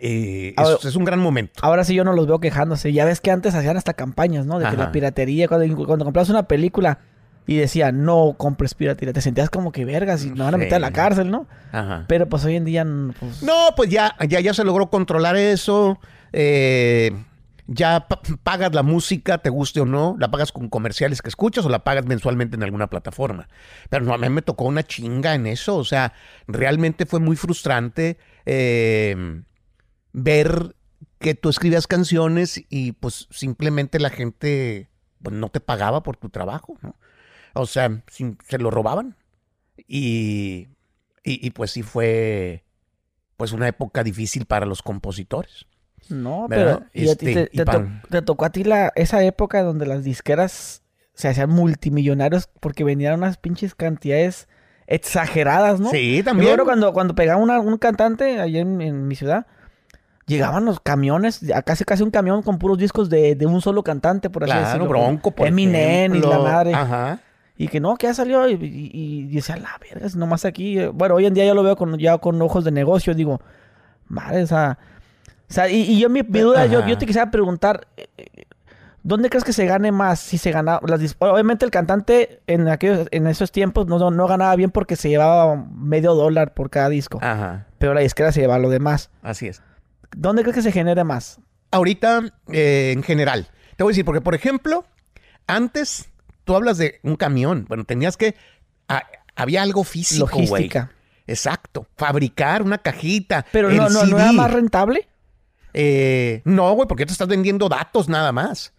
Eh, es, un gran momento. Ahora sí yo no los veo quejándose. Ya ves que antes hacían hasta campañas, ¿no? De que la piratería, cuando, cuando comprabas una película y decía, no compres piratería, te sentías como que vergas y no van a meter a la cárcel, ¿no? Ajá. Pero pues hoy en día. Pues... No, pues ya, ya, ya se logró controlar eso. Eh ya pagas la música, te guste o no, la pagas con comerciales que escuchas o la pagas mensualmente en alguna plataforma. Pero no, a mí me tocó una chinga en eso, o sea, realmente fue muy frustrante eh, ver que tú escribías canciones y pues simplemente la gente pues, no te pagaba por tu trabajo. O sea, se lo robaban. Y, y, y pues sí fue pues una época difícil para los compositores. No, pero este, te, tocó a ti la, esa época donde las disqueras se hacían multimillonarios porque venían unas pinches cantidades exageradas, ¿no? Sí, también. Pero cuando, cuando pegaba un cantante allá en, mi ciudad, llegaban los camiones, casi casi un camión con puros discos de, un solo cantante, por así decirlo. Bronco, por Eminem y la madre. Ajá. Y que no, que ya salió y, y, decía, la verga, nomás aquí. Bueno, hoy en día yo lo veo con, ya con ojos de negocio, digo, madre, o sea sea, y, yo mi, duda, yo, yo, te quisiera preguntar, ¿dónde crees que se gane más? Si se gana, las, obviamente el cantante en aquellos, en esos tiempos no, no, ganaba bien porque se llevaba medio dólar por cada disco. Ajá. Pero la disquera se llevaba lo demás. Así es. ¿Dónde crees que se genere más? Ahorita, eh, en general. Te voy a decir, porque por ejemplo, antes tú hablas de un camión. Bueno, tenías que. había algo físico, Logística. Exacto. Fabricar una cajita. Pero no, no, no era más rentable. Eh, no, güey, porque te estás vendiendo datos nada más.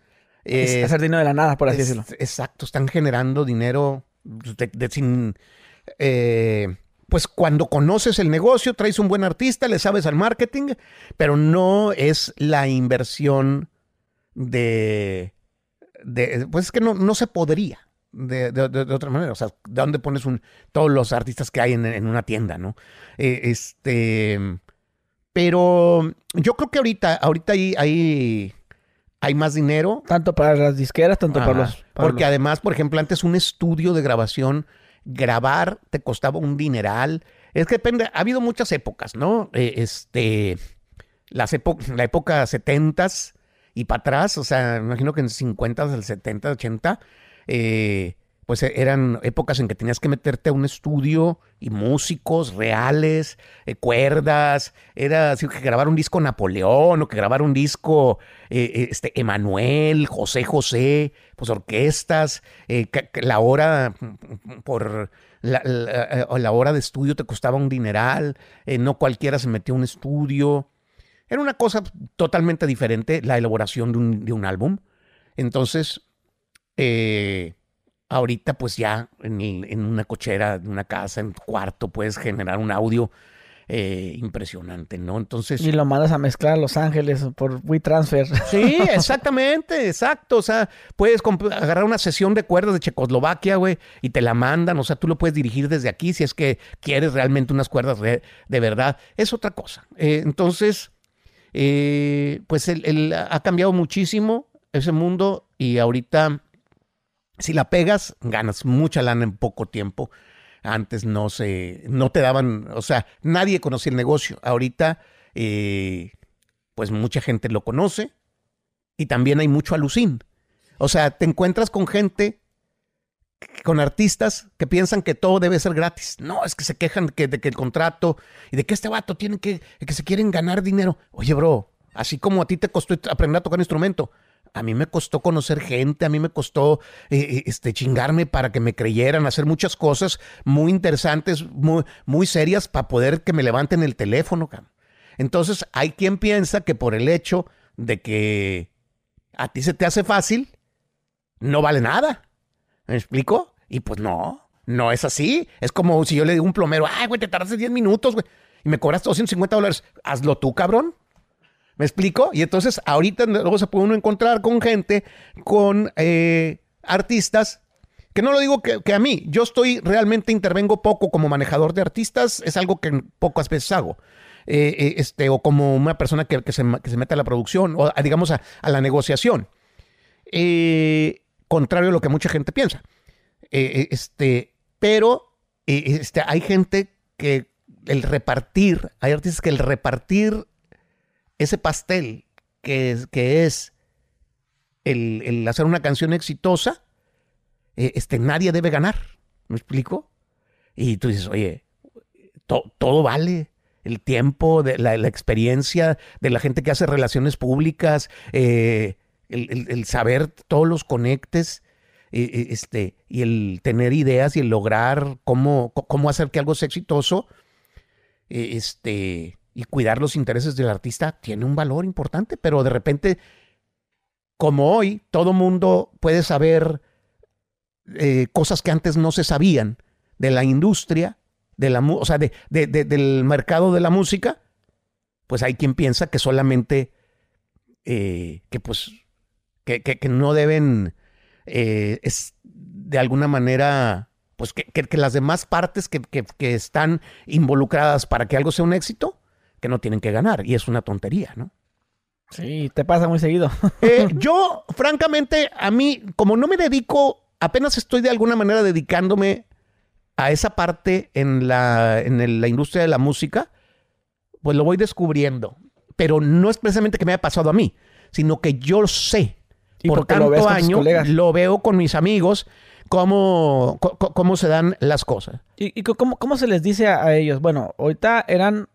Eh, hacer dinero de la nada, por así decirlo. Exacto, están generando dinero de, sin... Eh, pues cuando conoces el negocio, traes un buen artista, le sabes al marketing, pero no es la inversión de... de pues es que no, no se podría. De, otra manera. O sea, ¿de dónde pones un, todos los artistas que hay en, en una tienda, no? Eh, este. Pero yo creo que ahorita, ahorita hay, hay, hay más dinero. Tanto para las disqueras, tanto para los... porque además, por ejemplo, antes un estudio de grabación, grabar te costaba un dineral. Es que depende, ha habido muchas épocas, ¿no? Eh, este, las la época 70 y para atrás, o sea, imagino que en 50, del 70, 80, eh, pues e, eran épocas en que tenías que meterte a un estudio y músicos reales, eh, cuerdas, era así que grabar un disco Napoleón o que grabar un disco eh, eh, este Emanuel, José José, pues orquestas, la hora por la, la, hora de estudio te costaba un dineral, no cualquiera se metió a un estudio. Era una cosa totalmente diferente la elaboración de un, de un álbum. Entonces, eh, ahorita pues ya en, en, una cochera, en una casa, en tu cuarto, puedes generar un audio eh, impresionante, ¿no? Entonces... Y lo mandas a mezclar a Los Ángeles por WeTransfer. Sí, exactamente, exacto. O sea, puedes agarrar una sesión de cuerdas de Checoslovaquia, güey, y te la mandan. O sea, tú lo puedes dirigir desde aquí si es que quieres realmente unas cuerdas de, verdad. Es otra cosa. Eh, entonces, eh, pues ha cambiado muchísimo ese mundo y ahorita, si la pegas, ganas mucha lana en poco tiempo. Antes no se, no te daban, o sea, nadie conocía el negocio. Ahorita, eh, pues mucha gente lo conoce y también hay mucho alucín. O sea, te encuentras con gente, con artistas que piensan que todo debe ser gratis. No, es que se quejan de que el contrato y de que este vato tiene que, que se quieren ganar dinero. Oye, bro, así como a ti te costó aprender a tocar un instrumento, a mí me costó conocer gente, a mí me costó eh, eh, este, chingarme para que me creyeran, hacer muchas cosas muy interesantes, muy, muy serias para poder que me levanten el teléfono. Entonces hay quien piensa que por el hecho de que a ti se te hace fácil, no vale nada. ¿Me explico? Y pues no, no es así. Es como si yo le digo a un plomero, ay, güey, te tardaste 10 minutos, güey, y me cobras 250 dólares. Hazlo tú, cabrón. ¿Me explico? Y entonces ahorita luego se puede uno encontrar con gente, con eh, artistas, que no lo digo que, a mí, yo estoy realmente intervengo poco como manejador de artistas, es algo que pocas veces hago. Eh, eh, este, o como una persona que, se, mete a la producción, o digamos a, la negociación. contrario a lo que mucha gente piensa. este, pero este, hay gente que el repartir, hay artistas que el repartir ese pastel que es, que es el, hacer una canción exitosa, eh, este, nadie debe ganar. ¿Me explico? Y tú dices, oye, todo vale. El tiempo, de la, experiencia de la gente que hace relaciones públicas, eh, el, saber todos los conectes, eh, este, y el tener ideas y el lograr cómo, cómo hacer que algo sea exitoso, este, y cuidar los intereses del artista tiene un valor importante, pero de repente, como hoy, todo mundo puede saber eh, cosas que antes no se sabían de la industria, de la, o sea, de, del mercado de la música, pues hay quien piensa que solamente, eh, que pues, que, que, no deben, eh, es de alguna manera, pues que, que las demás partes que, están involucradas para que algo sea un éxito, que no tienen que ganar. Y es una tontería, ¿no? Sí, te pasa muy seguido. Eh, yo, francamente, a mí, como no me dedico, apenas estoy de alguna manera dedicándome a esa parte en la, en la industria de la música, pues lo voy descubriendo. Pero no es precisamente que me haya pasado a mí, sino que yo sé, ¿Y por tanto año, lo veo con mis amigos, cómo, cómo, se dan las cosas. ¿Y, cómo, cómo, se les dice a ellos? Bueno, ahorita eran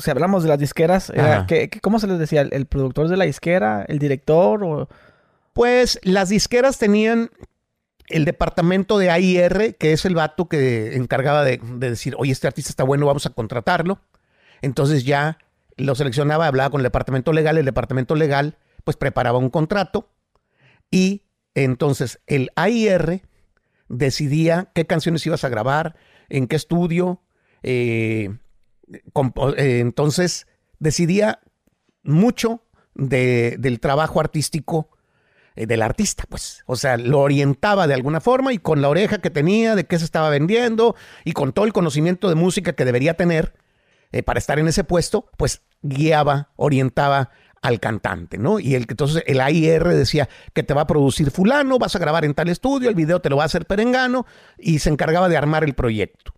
si hablamos de las disqueras, ¿cómo se les decía? ¿El, productor de la disquera? ¿El director? O... Pues las disqueras tenían el departamento de AIR, que es el vato que encargaba de, decir, oye, este artista está bueno, vamos a contratarlo. Entonces ya lo seleccionaba, hablaba con el departamento legal, el departamento legal pues preparaba un contrato y entonces el AIR decidía qué canciones ibas a grabar, en qué estudio, eh, entonces decidía mucho del trabajo artístico eh, del artista, pues. O sea, lo orientaba de alguna forma y con la oreja que tenía de qué se estaba vendiendo y con todo el conocimiento de música que debería tener eh, para estar en ese puesto, pues guiaba, orientaba al cantante, ¿no? Y el, entonces el AIR decía que te va a producir fulano, vas a grabar en tal estudio, el video te lo va a hacer perengano y se encargaba de armar el proyecto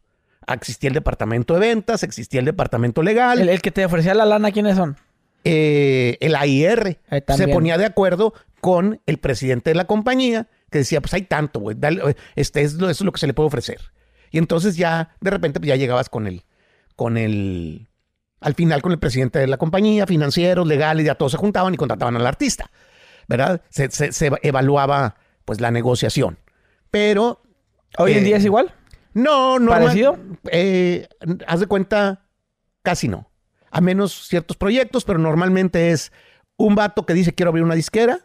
existía el departamento de ventas, existía el departamento legal. ¿El, que te ofrecía la lana, quiénes son? Eh, el AIR se ponía de acuerdo con el presidente de la compañía que decía, pues hay tanto, güey, este es, eso es lo que se le puede ofrecer. Y entonces ya, de repente, pues ya llegabas con el, con el, al final con el presidente de la compañía, financieros, legales, ya todos se juntaban y contrataban al artista, ¿verdad? Se, evaluaba, pues, la negociación. Pero... ¿Hoy en día es igual? No, no. ¿Parecido? Eh, haz de cuenta, casi no. a menos ciertos proyectos, pero normalmente es un vato que dice quiero abrir una disquera,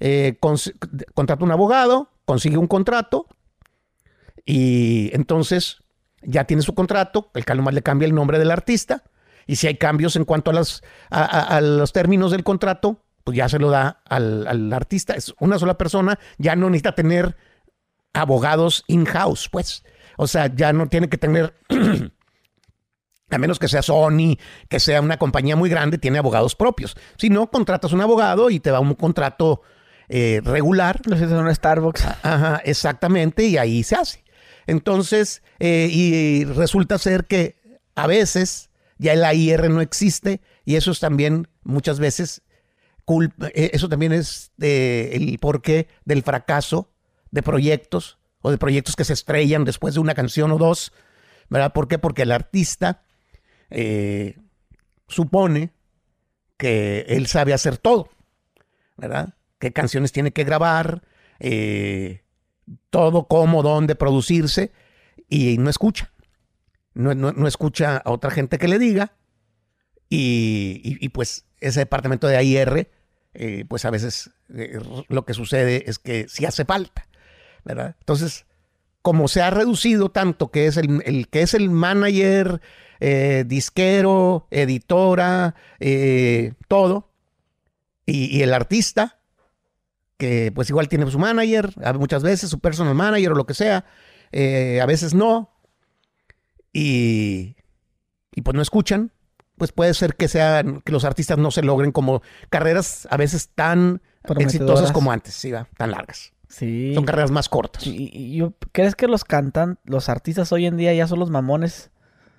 eh, contrata un abogado, consigue un contrato y entonces ya tiene su contrato, el más le cambia el nombre del artista y si hay cambios en cuanto a, las, a, los términos del contrato, pues ya se lo da al, al, artista. Es una sola persona, ya no necesita tener abogados in-house, pues. O sea, ya no tiene que tener A menos que sea Sony, que sea una compañía muy grande, tiene abogados propios. Si no, contratas un abogado y te da un contrato eh, regular. No sé si un Starbucks. Ajá, exactamente, y ahí se hace. Entonces, eh, y resulta ser que a veces ya el AIR no existe y eso es también muchas veces culpa, eh, eso también es el porqué del fracaso de proyectos o de proyectos que se estrellan después de una canción o dos. ¿Verdad? ¿Por qué? Porque el artista eh, supone que él sabe hacer todo, ¿verdad? ¿Qué canciones tiene que grabar? Eh, todo, cómo, dónde producirse, y no escucha. No, escucha a otra gente que le diga, y, pues ese departamento de AIR, eh, pues a veces lo que sucede es que sí hace falta, ¿verdad? Entonces, como se ha reducido tanto que es el, el que es el manager, eh, disquero, editora, eh, todo. Y, el artista, que pues igual tiene su manager, muchas veces su personal manager o lo que sea, eh, a veces no. Y, y pues no escuchan, pues puede ser que sean, que los artistas no se logren como carreras a veces tan exitosas como antes, sí, tan largas. Sí. Son carreras más cortas. ¿Y, crees que los cantan, los artistas hoy en día ya son los mamones?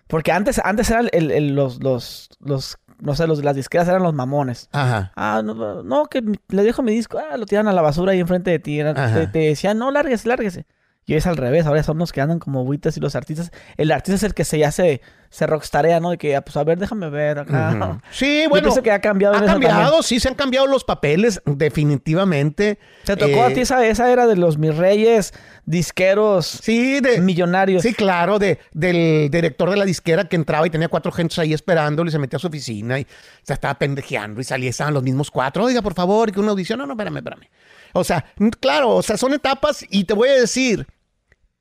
Porque antes, antes eran los, los, los, no sé, los, las disqueras eran los mamones. Ajá. Ah, no, no que le dejo mi disco, ah, lo tiran a la basura ahí enfrente de ti. Te, te, decían, no, lárguese, lárguese. Y es al revés, ahora son los que andan como buitas y los artistas. El artista es el que se ya se, rockstarea, ¿no? De que, ah, pues a ver, déjame ver acá. Sí, bueno. Yo que ha cambiado. Ha cambiado, sí, se han cambiado los papeles, definitivamente. ¿Te tocó a ti eh, esa, esa era de los mis reyes disqueros sí, de, millonarios? Sí, claro, de, del director de la disquera que entraba y tenía cuatro gentes ahí esperándole y se metía a su oficina y se estaba pendejeando y salía, estaban los mismos cuatro. Oiga, por favor, que una audición. No, no, espérame, espérame. O sea, claro, o sea, son etapas y te voy a decir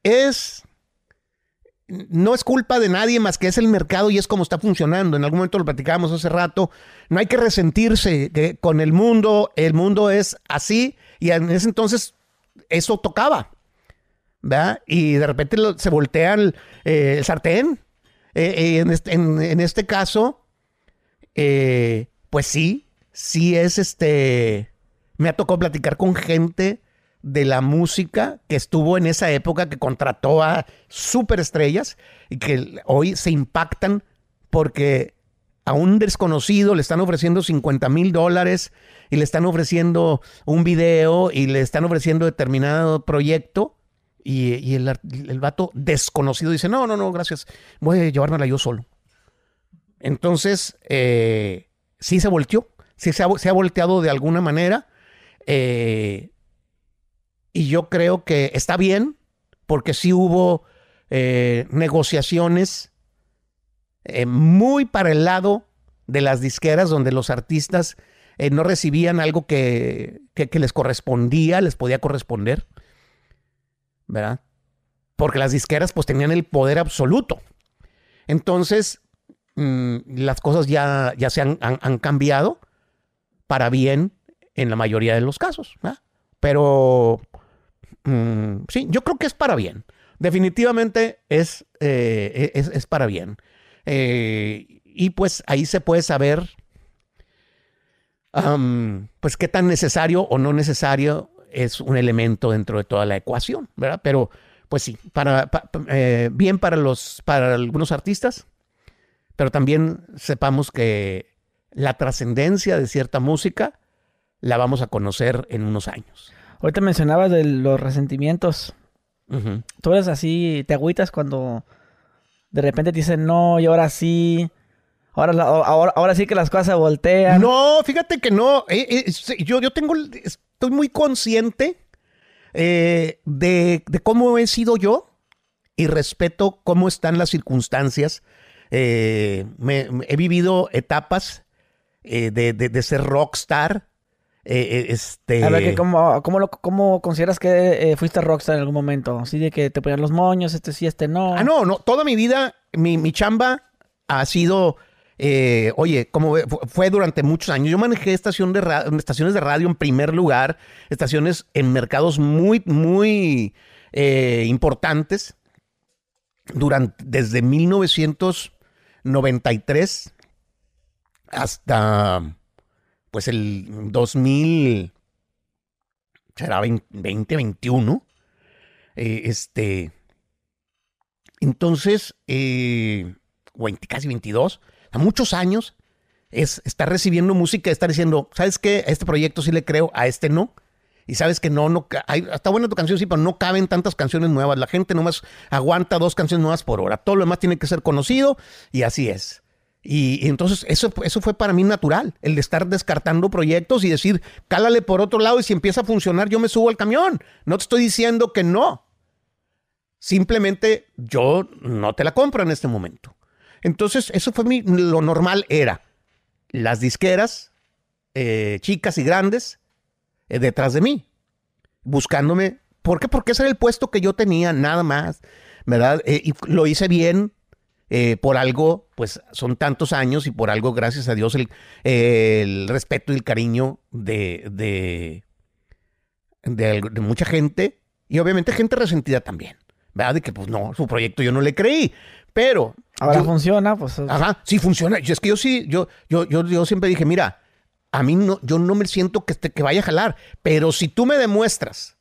es no es culpa de nadie más que es el mercado y es como está funcionando. En algún momento lo platicábamos hace rato. No hay que resentirse que con el mundo. El mundo es así y en ese entonces eso tocaba. Y de repente se voltea el, eh, sartén. Eh, eh, en, este, en, este, caso, pues sí, sí es este. Me ha tocado platicar con gente de la música que estuvo en esa época, que contrató a superestrellas y que hoy se impactan porque a un desconocido le están ofreciendo 50 mil dólares y le están ofreciendo un video y le están ofreciendo determinado proyecto y, el, el, vato desconocido dice, no, no, no, gracias, voy a llevármela yo solo. Entonces, eh, sí se volteó, sí se ha, volteado de alguna manera. Eh, y yo creo que está bien, porque sí hubo eh, negociaciones eh, muy para el lado de las disqueras, donde los artistas eh, no recibían algo que, les correspondía, les podía corresponder, ¿verdad? Porque las disqueras pues tenían el poder absoluto. Entonces, mm, las cosas ya, ya se han, han, cambiado para bien en la mayoría de los casos, ¿verdad? Pero Mm, sí, yo creo que es para bien. Definitivamente es, eh, e-, es, para bien. Eh, y pues ahí se puede saber, pues qué tan necesario o no necesario es un elemento dentro de toda la ecuación, ¿verdad? Pero, pues sí, para, eh, bien para los, para algunos artistas, pero también sepamos que la trascendencia de cierta música la vamos a conocer en unos años. Ahorita mencionabas de los resentimientos. Tú eres así, te agüitas cuando de repente te dicen no y ahora sí. Ahora, ahora, sí que las cosas se voltean. No, fíjate que no. Eh, eh, yo, yo tengo, estoy muy consciente eh, de, cómo he sido yo y respeto cómo están las circunstancias eh, he vivido etapas eh, de, ser rockstar. Eh, este... A ver, ¿cómo, cómo, consideras que fuiste rockstar en algún momento? Así de que te ponían los moños, este sí, este no. Ah, no, no. Toda mi vida, mi, mi chamba ha sido eh, oye, como fue durante muchos años, yo manejé estación de estaciones de radio en primer lugar, estaciones en mercados muy, muy eh, importantes, durante, desde 1993 hasta pues el 2000, será 2021, eh, este, entonces, casi 22, a muchos años, es estar recibiendo música, estar diciendo, ¿sabes qué? A este proyecto sí le creo, a este no. Y sabes que no, no, hay, está buena tu canción, sí, pero no caben tantas canciones nuevas. La gente nomás aguanta dos canciones nuevas por hora. Todo lo demás tiene que ser conocido y así es. Y, entonces eso, eso fue para mí natural, el de estar descartando proyectos y decir, cálale por otro lado y si empieza a funcionar yo me subo al camión. No te estoy diciendo que no. Simplemente yo no te la compro en este momento. Entonces, eso fue mi, lo normal era las disqueras, eh, chicas y grandes, eh, detrás de mí, buscándome. ¿Por qué? Porque ese era el puesto que yo tenía, nada más, ¿verdad? Eh, y lo hice bien, por algo, pues son tantos años y por algo, gracias a Dios, el, el respeto y el cariño de, de, de, de, mucha gente y obviamente gente resentida también, ¿verdad? De que pues no, su proyecto yo no le creí, pero. Ahora funciona, pues. Ajá, sí funciona. Es que yo sí, yo, yo, yo, yo siempre dije, mira, a mí no, yo no me siento que, que vaya a jalar, pero si tú me demuestras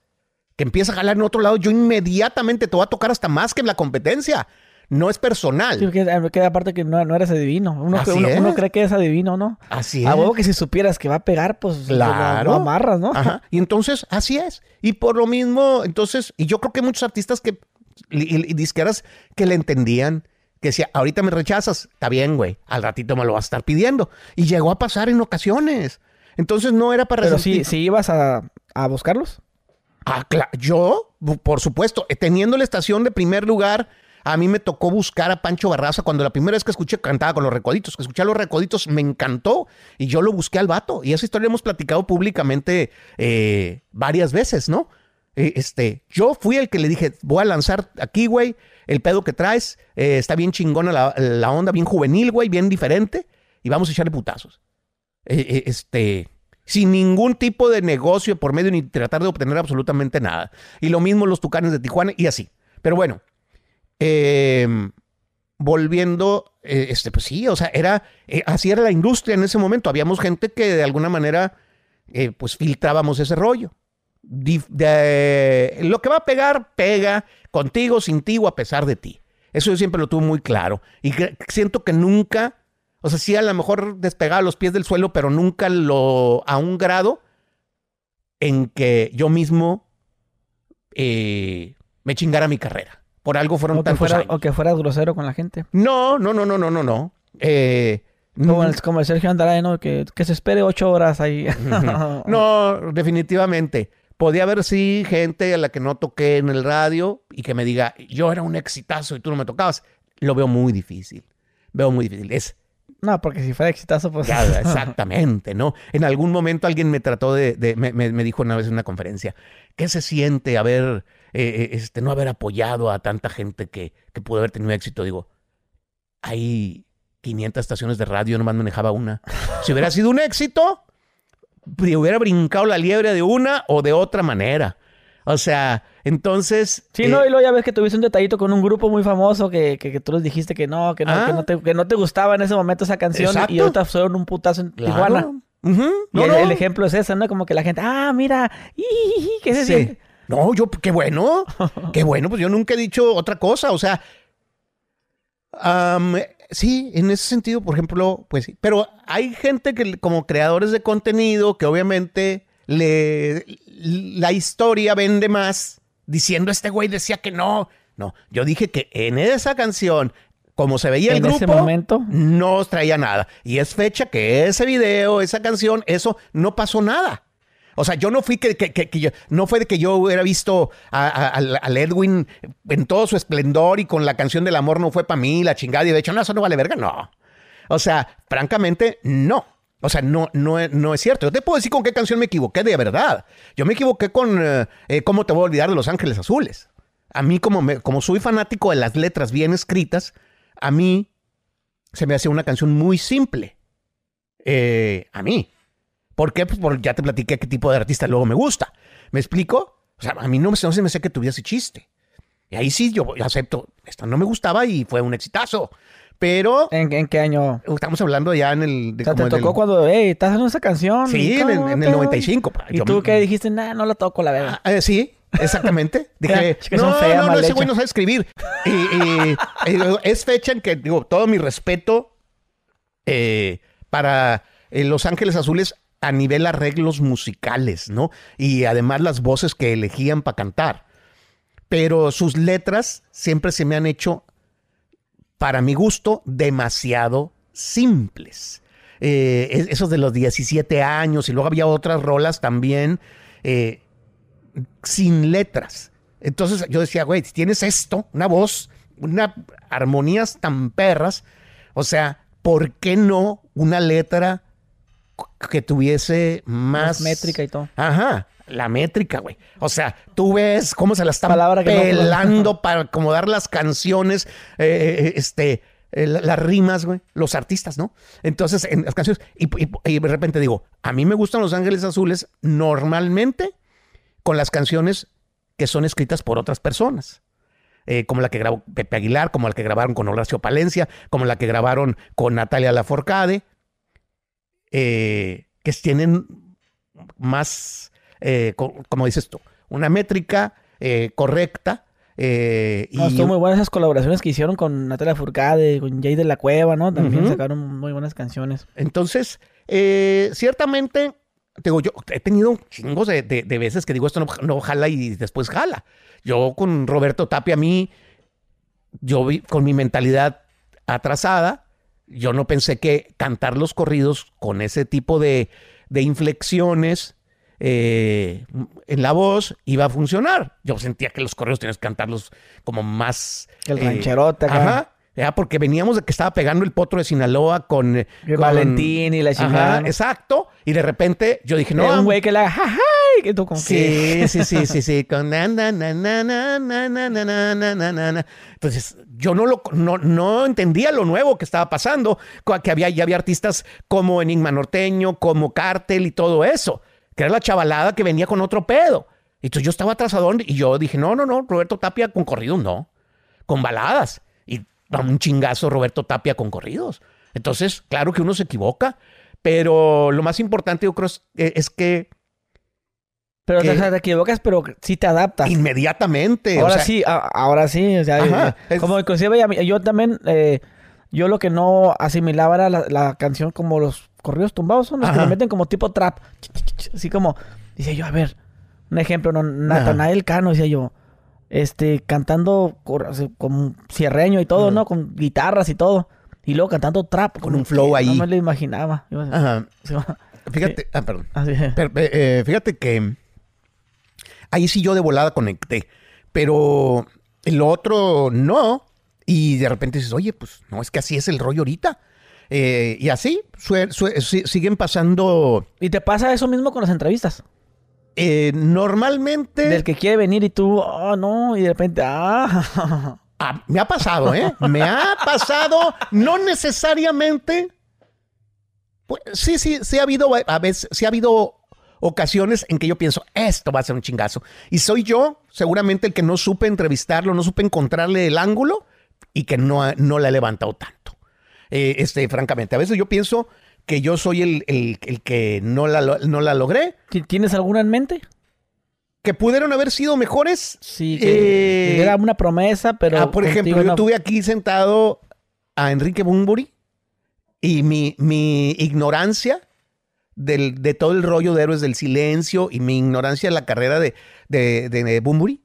que empieza a jalar en otro lado, yo inmediatamente te voy a tocar hasta más que en la competencia. No es personal. Sí, que, aparte que no, eres adivino. Uno, uno, cree que es adivino, ¿no? Así es. A huevo que si supieras que va a pegar, pues claro. lo, amarras, ¿no? Ajá. Y entonces, así es. Y por lo mismo, entonces, y yo creo que muchos artistas que y, disqueras que le entendían, que decía, ahorita me rechazas, está bien, güey, al ratito me lo vas a estar pidiendo. Y llegó a pasar en ocasiones. Entonces no era para... Pero si, si ibas a, a buscarlos. Ah, yo, por supuesto, eh, teniendo la estación de primer lugar, a mí me tocó buscar a Pancho Barraza cuando la primera vez que escuché cantaba con los recoditos, que escuché a los recoditos, me encantó y yo lo busqué al vato. Y esa historia hemos platicado públicamente eh, varias veces, ¿no? Eh, este, yo fui el que le dije, voy a lanzar aquí, güey, el pedo que traes, eh, está bien chingona la, onda, bien juvenil, güey, bien diferente, y vamos a echarle putazos. Eh, este, sin ningún tipo de negocio por medio ni tratar de obtener absolutamente nada. Y lo mismo los tucanes de Tijuana y así. Pero bueno, em, volviendo, este, pues sí, o sea, era, así era la industria en ese momento. Habíamos gente que de alguna manera, pues filtrábamos ese rollo lo que va a pegar, pega contigo, sin ti o a pesar de ti. Eso yo siempre lo tuve muy claro. Y siento que nunca, o sea, sí a lo mejor despegaba los pies del suelo, pero nunca lo a un grado en que yo mismo eh, me chingara mi carrera. Por algo fueron tan fuera, O que fuera grosero con la gente. No, no, no, no, no, no, no. Eh, como, el, como el Sergio Andrade, ¿no? Que, que se espere ocho horas ahí. no, definitivamente. Podía haber, sí, gente a la que no toqué en el radio y que me diga, yo era un exitazo y tú no me tocabas. Lo veo muy difícil. Veo muy difícil. Es. No, porque si fuera exitazo, pues. exactamente, ¿no? En algún momento alguien me trató de. me, dijo una vez en una conferencia, ¿qué se siente haber. Eh, este, no haber apoyado a tanta gente que, que pudo haber tenido éxito? Digo, hay 500 estaciones de radio, nomás manejaba una. Si hubiera sido un éxito, hubiera brincado la liebre de una o de otra manera. O sea, entonces. Sí, no, eh, y luego ya ves que tuviste un detallito con un grupo muy famoso que, que, tú les dijiste que no, que no, que, no te, que no te gustaba en ese momento esa canción y ahorita fueron un putazo en Tijuana. y el, ejemplo es ese, ¿no? Como que la gente, ah, mira, ¿qué se sí. No, yo, qué bueno, qué bueno, pues yo nunca he dicho otra cosa, o sea, sí, en ese sentido, por ejemplo, pues sí. Pero hay gente que, como creadores de contenido, que obviamente le, la historia vende más diciendo este güey decía que no. No, yo dije que en esa canción, como se veía el grupo, ese momento? no traía nada. Y es fecha que ese video, esa canción, eso no pasó nada. O sea, yo no fui que, que, yo, no fue de que yo hubiera visto al Edwin en todo su esplendor y con la canción del amor no fue para mí, la chingada, y de hecho, no, eso no vale verga, no. O sea, francamente, no. O sea, no, no, no es cierto. Yo te puedo decir con qué canción me equivoqué de verdad. Yo me equivoqué con eh, eh, ¿Cómo te voy a olvidar de Los Ángeles Azules? A mí, como, me, como soy fanático de las letras bien escritas, a mí se me hace una canción muy simple. Eh, a mí. ¿Por qué? Pues porque ya te platiqué qué tipo de artista luego me gusta. ¿Me explico? O sea, a mí no, se me sé que tuviera ese chiste. Y ahí sí yo acepto, esta no me gustaba y fue un exitazo. Pero. ¿En, qué año? Estamos hablando ya en el. o sea, te tocó cuando, hey, estás haciendo esa canción. Sí, en, el 95. ¿Y tú qué dijiste? Nah, no la toco, la verdad. Ah, eh, sí, exactamente. Dije, no, feas, no, no, ese güey no sabe escribir. y, es fecha en que, digo, todo mi respeto eh, para eh, Los Ángeles Azules a nivel arreglos musicales, ¿no? Y además las voces que elegían para cantar. Pero sus letras siempre se me han hecho, para mi gusto, demasiado simples. Eh, esos de los 17 años y luego había otras rolas también eh, sin letras. Entonces yo decía, güey, si tienes esto, una voz, una armonías tan perras, o sea, ¿por qué no una letra que tuviese más... métrica y todo. Ajá, la métrica, güey. O sea, tú ves cómo se la están pelando para acomodar las canciones, eh, eh, este, eh, las rimas, güey, los artistas, ¿no? Entonces, en las canciones, y, de repente digo, a mí me gustan Los Ángeles Azules normalmente con las canciones que son escritas por otras personas. como la que grabó Pepe Aguilar, como la que grabaron con Horacio Palencia, como la que grabaron con Natalia Laforcade, eh, que tienen más, eh, como dices tú, una métrica eh, correcta. y estuvo muy buenas esas colaboraciones que hicieron con Natalia Furcade, con Jay de la Cueva, ¿no? También sacaron muy buenas canciones. Entonces, ciertamente, digo, yo he tenido chingos de, de, veces que digo esto no, no, jala y después jala. Yo con Roberto Tapia, a mí, yo vi con mi mentalidad atrasada, yo no pensé que cantar los corridos con ese tipo de, inflexiones eh, en la voz iba a funcionar. Yo sentía que los corridos tenías que cantarlos como más... El rancherote Ajá. Ya, porque veníamos de que estaba pegando el potro de Sinaloa con, Valentín y la chingada. exacto. Y de repente yo dije, no. un güey que la jaja que tú con sí, sí, sí, sí, sí, con na, na, na, na, na, na, na, na, na, na, na. Entonces, yo no lo no, no entendía lo nuevo que estaba pasando, que había ya había artistas como Enigma Norteño, como Cártel y todo eso, que era la chavalada que venía con otro pedo. Entonces yo estaba atrasadón y yo dije, no, no, no, Roberto Tapia con corridos no, con baladas un chingazo Roberto Tapia con corridos. Entonces, claro que uno se equivoca, pero lo más importante yo creo es, eh, que... Pero te equivocas, pero sí te adaptas. Inmediatamente. Ahora sí, ahora sí. O sea, como inclusive yo también, eh, yo lo que no asimilaba era la, canción como los corridos tumbados, son los que me meten como tipo trap. Así como, dice yo, a ver, un ejemplo, no, Natanael Cano, decía yo este, cantando con cierreño y todo, ¿no? Con guitarras y todo. Y luego cantando trap. Con un flow ahí. No me lo imaginaba. Ajá. Fíjate, ah, perdón. Eh, fíjate que ahí sí yo de volada conecté. Pero el otro no. Y de repente dices, oye, pues no, es que así es el rollo ahorita. Eh, y así siguen pasando. ¿Y te pasa eso mismo con las entrevistas? Eh, normalmente. Del que quiere venir y tú, oh, no, y de repente, ah. ah. me ha pasado, ¿eh? Me ha pasado, no necesariamente. Pues, sí, sí, sí ha habido, a veces, sí ha habido ocasiones en que yo pienso, esto va a ser un chingazo. Y soy yo, seguramente, el que no supe entrevistarlo, no supe encontrarle el ángulo y que no, no la he levantado tanto. Eh, este, francamente, a veces yo pienso que yo soy el, que no la, no la logré. ¿Tienes alguna en mente? Que pudieron haber sido mejores. Sí, que, eh, era una promesa, pero. Ah, por ejemplo, yo tuve aquí sentado a Enrique Bumburi y mi, mi ignorancia del, de todo el rollo de Héroes del Silencio y mi ignorancia de la carrera de, de, de Bumburi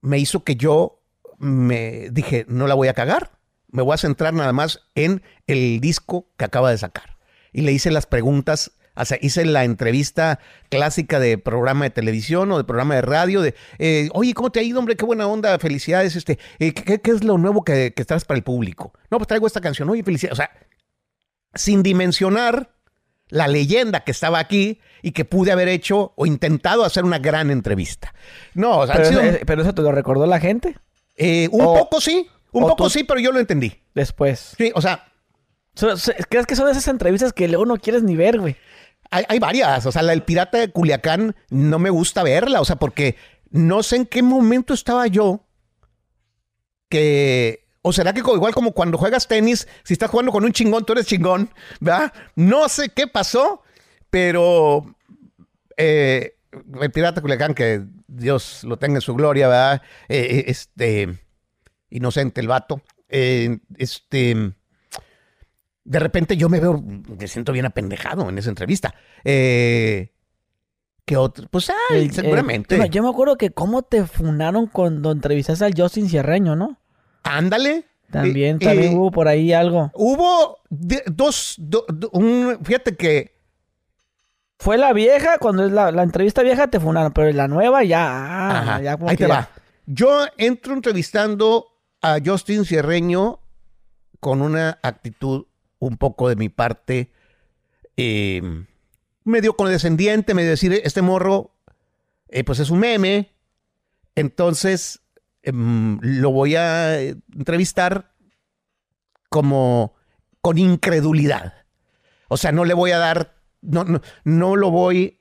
me hizo que yo me dije, no la voy a cagar me voy a centrar nada más en el disco que acaba de sacar. Y le hice las preguntas O sea, hice la entrevista clásica de programa de televisión o de programa de radio de, eh, oye, ¿cómo te ha ido, hombre? Qué buena onda, felicidades. Este, eh, ¿qué, es lo nuevo que, que traes para el público? No, pues traigo esta canción, oye, felicidades. O sea, sin dimensionar la leyenda que estaba aquí y que pude haber hecho o intentado hacer una gran entrevista. No, o sea, pero, eso te lo recordó la gente. Eh, un poco sí, un poco sí, pero yo lo entendí. Después. Sí, o sea. ¿Crees que son esas entrevistas que luego no quieres ni ver, güey? Hay, varias. O sea, la del pirata de Culiacán no me gusta verla. O sea, porque no sé en qué momento estaba yo que. O será que igual como cuando juegas tenis, si estás jugando con un chingón, tú eres chingón, ¿verdad? No sé qué pasó, pero eh, el pirata Culiacán, que Dios lo tenga en su gloria, ¿verdad? Eh, eh, este, inocente el vato. este, de repente yo me veo, me siento bien apendejado en esa entrevista. Eh, ¿Qué otro? Pues, ay, seguramente. yo me acuerdo que cómo te funaron cuando entrevistaste al Justin Cierreño, ¿no? Ándale. También, también hubo por ahí algo. Hubo dos, un, fíjate que... Fue la vieja, cuando es la, entrevista vieja te funaron, pero la nueva ya... Ah, ahí te va. Yo entro entrevistando a Justin Cierreño con una actitud un poco de mi parte eh, medio condescendiente, medio decir, este morro, eh, pues es un meme, entonces lo voy a entrevistar como con incredulidad. O sea, no le voy a dar, no, no, no lo voy,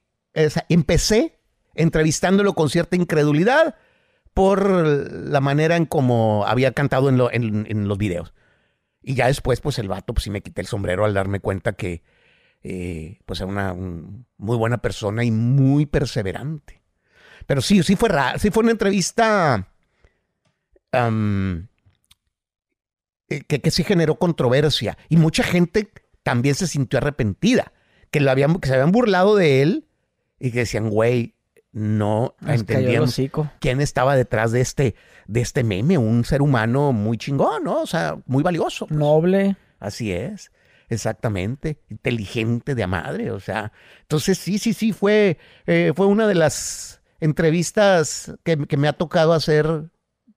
empecé entrevistándolo con cierta incredulidad por la manera en como había cantado en, en los videos. Y ya después, pues el vato, pues sí me quité el sombrero al darme cuenta que, eh, pues era una muy buena persona y muy perseverante. Pero sí, sí fue raro, sí fue una entrevista eh, que, que, sí generó controversia. Y mucha gente también se sintió arrepentida, que, lo habían, que se habían burlado de él y que decían, güey, no entendían quién estaba detrás de este, de este meme, un ser humano muy chingón, ¿no? O sea, muy valioso. Pues. Noble. Así es, exactamente, inteligente de a madre, o sea, entonces sí, sí, sí, fue, eh, fue una de las entrevistas que, me ha tocado hacer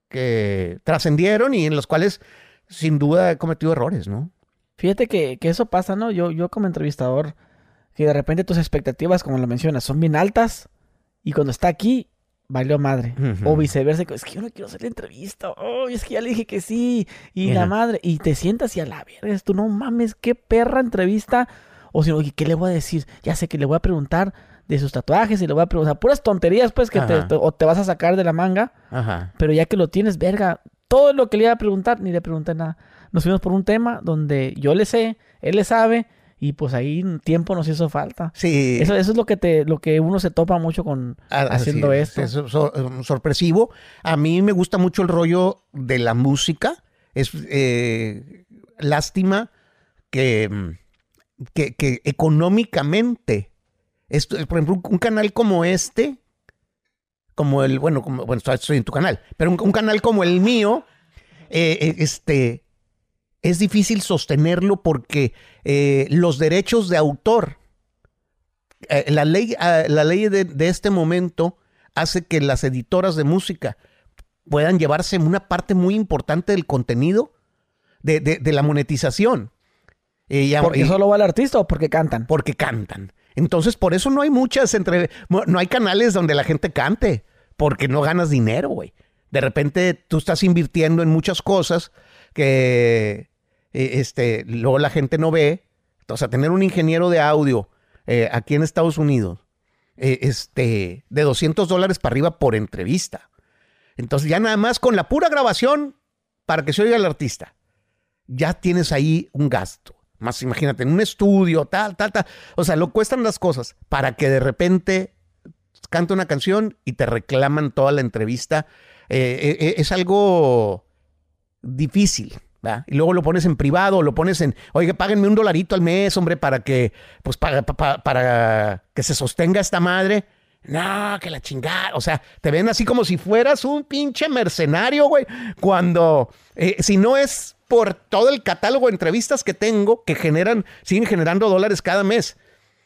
que trascendieron y en las cuales sin duda he cometido errores, ¿no? Fíjate que, que eso pasa, ¿no? Yo, yo como entrevistador, que de repente tus expectativas, como lo mencionas, son bien altas y cuando está aquí, valió madre. O viceversa, es que yo no quiero hacer la entrevista. Oh, es que ya le dije que sí. Y la madre, y te sientas y a la verga, tú no mames, qué perra entrevista. O si no, ¿qué le voy a decir? Ya sé que le voy a preguntar de sus tatuajes y le voy a preguntar puras tonterías, pues, que te, o te vas a sacar de la manga. Ajá. Pero ya que lo tienes, verga, todo lo que le iba a preguntar, ni le pregunté nada. Nos fuimos por un tema donde yo le sé, él le sabe, y pues ahí tiempo nos hizo falta. Sí. Eso, eso es lo que te, lo que uno se topa mucho con ah, haciendo esto. Es sorpresivo. A mí me gusta mucho el rollo de la música. Es eh, lástima que, que, económicamente, esto, por ejemplo, un, canal como este, como el, bueno, como, bueno, estoy en tu canal, pero un, canal como el mío, eh, eh, este, es difícil sostenerlo porque eh, los derechos de autor, eh, la ley, ah, la ley de, este momento hace que las editoras de música puedan llevarse una parte muy importante del contenido de, la monetización. Eh, ¿Porque solo va el artista o porque cantan? Porque cantan. Entonces, por eso no hay muchas entre. No hay canales donde la gente cante, porque no ganas dinero, güey. De repente tú estás invirtiendo en muchas cosas que eh, este, luego la gente no ve. O sea, tener un ingeniero de audio eh, aquí en Estados Unidos, eh, este, de 200 dólares para arriba por entrevista. Entonces ya nada más con la pura grabación para que se oiga el artista, ya tienes ahí un gasto. Más imagínate, en un estudio, tal, tal, tal. O sea, lo cuestan las cosas para que de repente cante una canción y te reclaman toda la entrevista. es algo difícil. Y luego lo pones en privado, lo pones en, oye, páguenme un dolarito al mes, hombre, para que, pues, para, para, que se sostenga esta madre. No, que la chingada. O sea, te ven así como si fueras un pinche mercenario, güey. Cuando, eh, si no es por todo el catálogo de entrevistas que tengo, que generan, siguen generando dólares cada mes.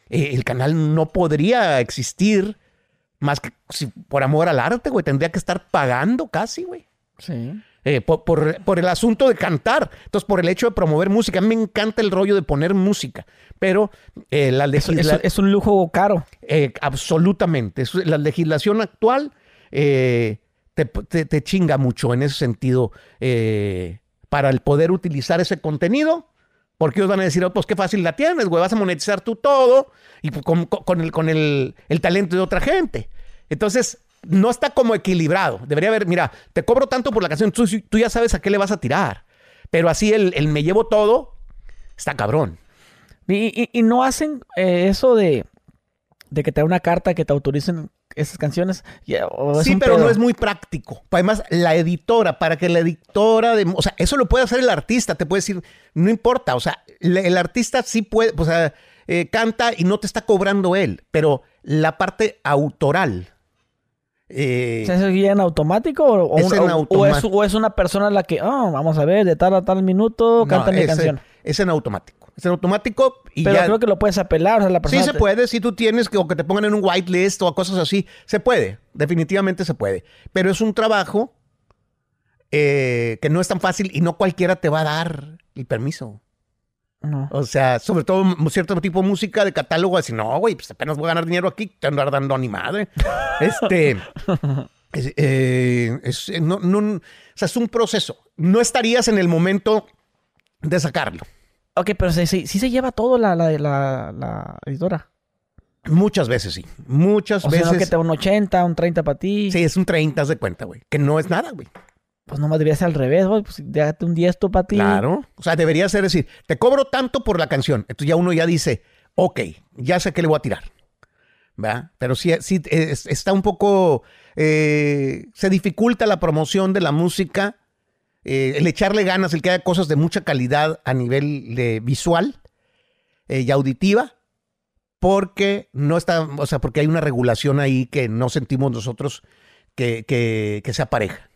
eh, el canal no podría existir más que si, por amor al arte, güey. Tendría que estar pagando casi, güey. Sí. Eh, por, el asunto de cantar. Entonces, por el hecho de promover música. A mí me encanta el rollo de poner música. Pero eh, la legislación... Es, un lujo caro. Eh, absolutamente. la legislación actual te, te, chinga mucho en ese sentido para el poder utilizar ese contenido. Porque ellos van a decir, oh, pues qué fácil la tienes, güey, vas a monetizar tú todo y con, el, con el, el talento de otra gente. Entonces, no está como equilibrado. Debería haber, mira, te cobro tanto por la canción, tú, tú ya sabes a qué le vas a tirar. Pero así el, me llevo todo, está cabrón. Y, no hacen eh, eso de, de que te da una carta que te autoricen esas canciones. sí, pero no es muy práctico. Además, la editora, para que la editora de. O sea, eso lo puede hacer el artista, te puede decir, no importa. O sea, el, artista sí puede, o sea, eh, canta y no te está cobrando él, pero la parte autoral eh, ¿Se guía en automático o, es, o, es, una persona la que, oh, vamos a ver, de tal a tal minuto, canta mi canción? Es en automático. Es en automático y Pero creo que lo puedes apelar, o sea, la persona... Sí se puede, si tú tienes que, o que te pongan en un whitelist o cosas así, se puede, definitivamente se puede. Pero es un trabajo eh, que no es tan fácil y no cualquiera te va a dar el permiso. O sea, sobre todo cierto tipo de música de catálogo, así, no, güey, pues apenas voy a ganar dinero aquí, te andar dando a mi madre. este. Eh, es, no, no, o sea, es un proceso. No estarías en el momento de sacarlo. Ok, pero sí, sí, se lleva todo la, la, la, editora. Muchas veces sí. Muchas veces. Sea, no que te un 80, un 30 para ti. Sí, es un 30, haz de cuenta, güey. Que no es nada, güey pues no debería ser al revés, güey. Pues déjate un 10 para ti. Claro. O sea, debería ser decir, te cobro tanto por la canción. Entonces ya uno ya dice, ok, ya sé que le voy a tirar. ¿Va? Pero sí, sí está un poco. Eh, se dificulta la promoción de la música. Eh, el echarle ganas, el que haya cosas de mucha calidad a nivel de visual eh, y auditiva, porque no está, o sea, porque hay una regulación ahí que no sentimos nosotros que, que, que sea pareja.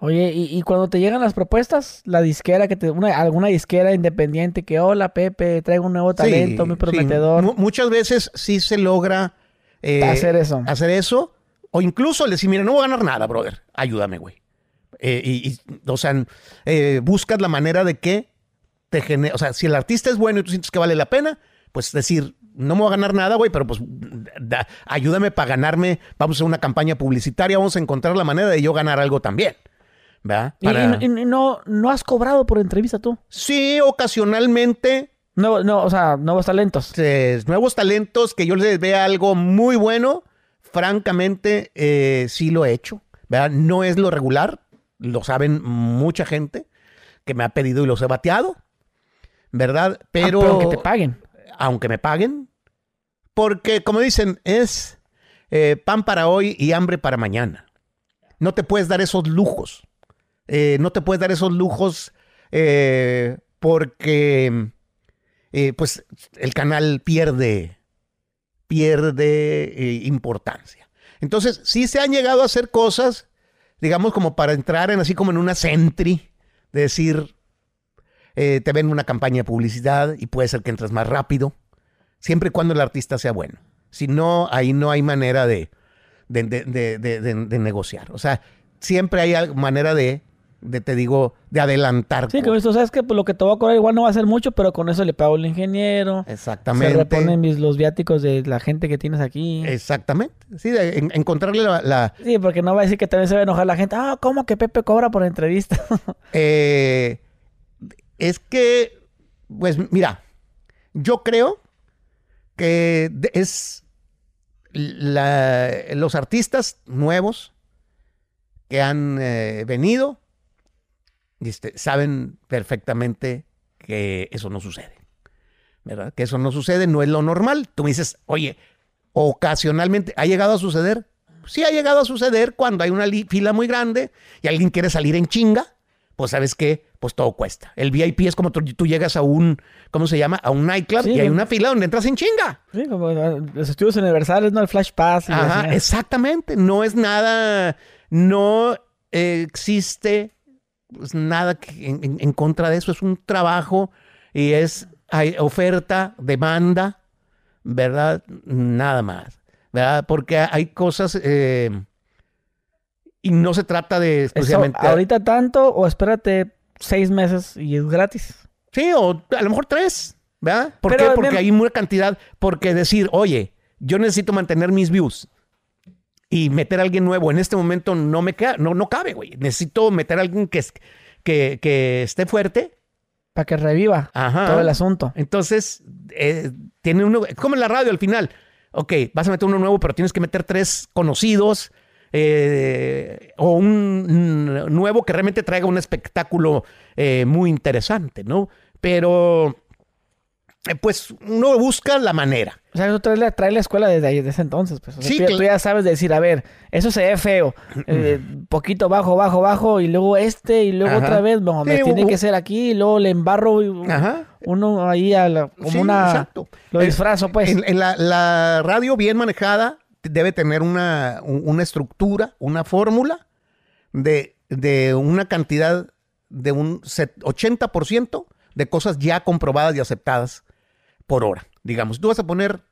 Oye, ¿y, cuando te llegan las propuestas, la disquera que te, una, alguna disquera independiente que, hola Pepe, traigo un nuevo talento, muy prometedor. muchas veces sí se logra eh, hacer eso. Hacer eso. O incluso le decir, mira, no voy a ganar nada, brother. Ayúdame, güey. Eh, y, o sea, eh, buscas la manera de que te genere. O sea, si el artista es bueno y tú sientes que vale la pena, pues decir, no me voy a ganar nada, güey, pero pues ayúdame para ganarme. Vamos a hacer una campaña publicitaria, vamos a encontrar la manera de yo ganar algo también. ¿Y, no, no has cobrado por entrevista tú? Sí, ocasionalmente. No, no, o sea, nuevos talentos. nuevos talentos que yo les vea algo muy bueno. Francamente, eh, sí lo he hecho. ¿verdad? No es lo regular, lo saben mucha gente que me ha pedido y los he bateado, ¿verdad? Ah, pero. aunque te paguen. Aunque me paguen. Porque, como dicen, es eh, pan para hoy y hambre para mañana. No te puedes dar esos lujos. Eh, no te puedes dar esos lujos eh, porque pues el canal pierde, pierde importancia. Entonces, sí se han llegado a hacer cosas, digamos, como para entrar en así como en una sentry, de decir, te ven una campaña de publicidad y puede ser que entres más rápido, siempre y cuando el artista sea bueno. Si no, ahí no hay manera de, de, de negociar. O sea, siempre hay manera de de te digo, de adelantar. Sí, que esto sabes que pues, lo que te va a cobrar igual no va a ser mucho, pero con eso le pago al ingeniero. Exactamente. Se reponen mis, los viáticos de la gente que tienes aquí. Exactamente. Sí, de, encontrarle la, Sí, porque no va a decir que también se va a enojar la gente. Ah, ¿cómo que Pepe cobra por entrevista? eh, es que, pues mira, yo creo que es los artistas nuevos que han eh, venido este, saben perfectamente que eso no sucede. ¿Verdad? Que eso no sucede, no es lo normal. Tú me dices, oye, ocasionalmente, ¿ha llegado a suceder? Sí ha llegado a suceder cuando hay una fila muy grande y alguien quiere salir en chinga, pues sabes qué, pues todo cuesta. El VIP es como tú, llegas a un, ¿cómo se llama? A un nightclub y hay una fila donde entras en chinga. Sí, como los estudios universales, ¿no? El Flash Pass. Ajá, exactamente. No es nada, no existe pues nada en, contra de eso, es un trabajo y es hay oferta, demanda, ¿verdad? Nada más, ¿verdad? Porque hay cosas... Eh, y no se trata de exclusivamente... ¿Ahorita tanto o espérate seis meses y es gratis? Sí, o a lo mejor tres, ¿verdad? ¿Por qué? Porque hay una cantidad... Porque decir, oye, yo necesito mantener mis views y meter a alguien nuevo en este momento no me no, no cabe, güey. Necesito meter a alguien que, que, que esté fuerte. Para que reviva todo el asunto. Entonces, eh, tiene uno, como en la radio al final. Ok, vas a meter uno nuevo, pero tienes que meter tres conocidos. Eh, o un nuevo que realmente traiga un espectáculo eh, muy interesante, ¿no? Pero pues uno busca la manera. O sea, eso trae la, trae la escuela desde, ahí, desde ese entonces. Pues. sí, tú, ya sabes decir, a ver, eso se ve feo. Eh, poquito bajo, bajo, bajo, y luego este, y luego otra vez, bueno, me tiene que ser aquí, y luego le embarro uno ahí a la, como una... Exacto. Lo disfrazo, pues. En, la, radio bien manejada debe tener una, una estructura, una fórmula de, de una cantidad de un 80% de cosas ya comprobadas y aceptadas por hora. Digamos, tú vas a poner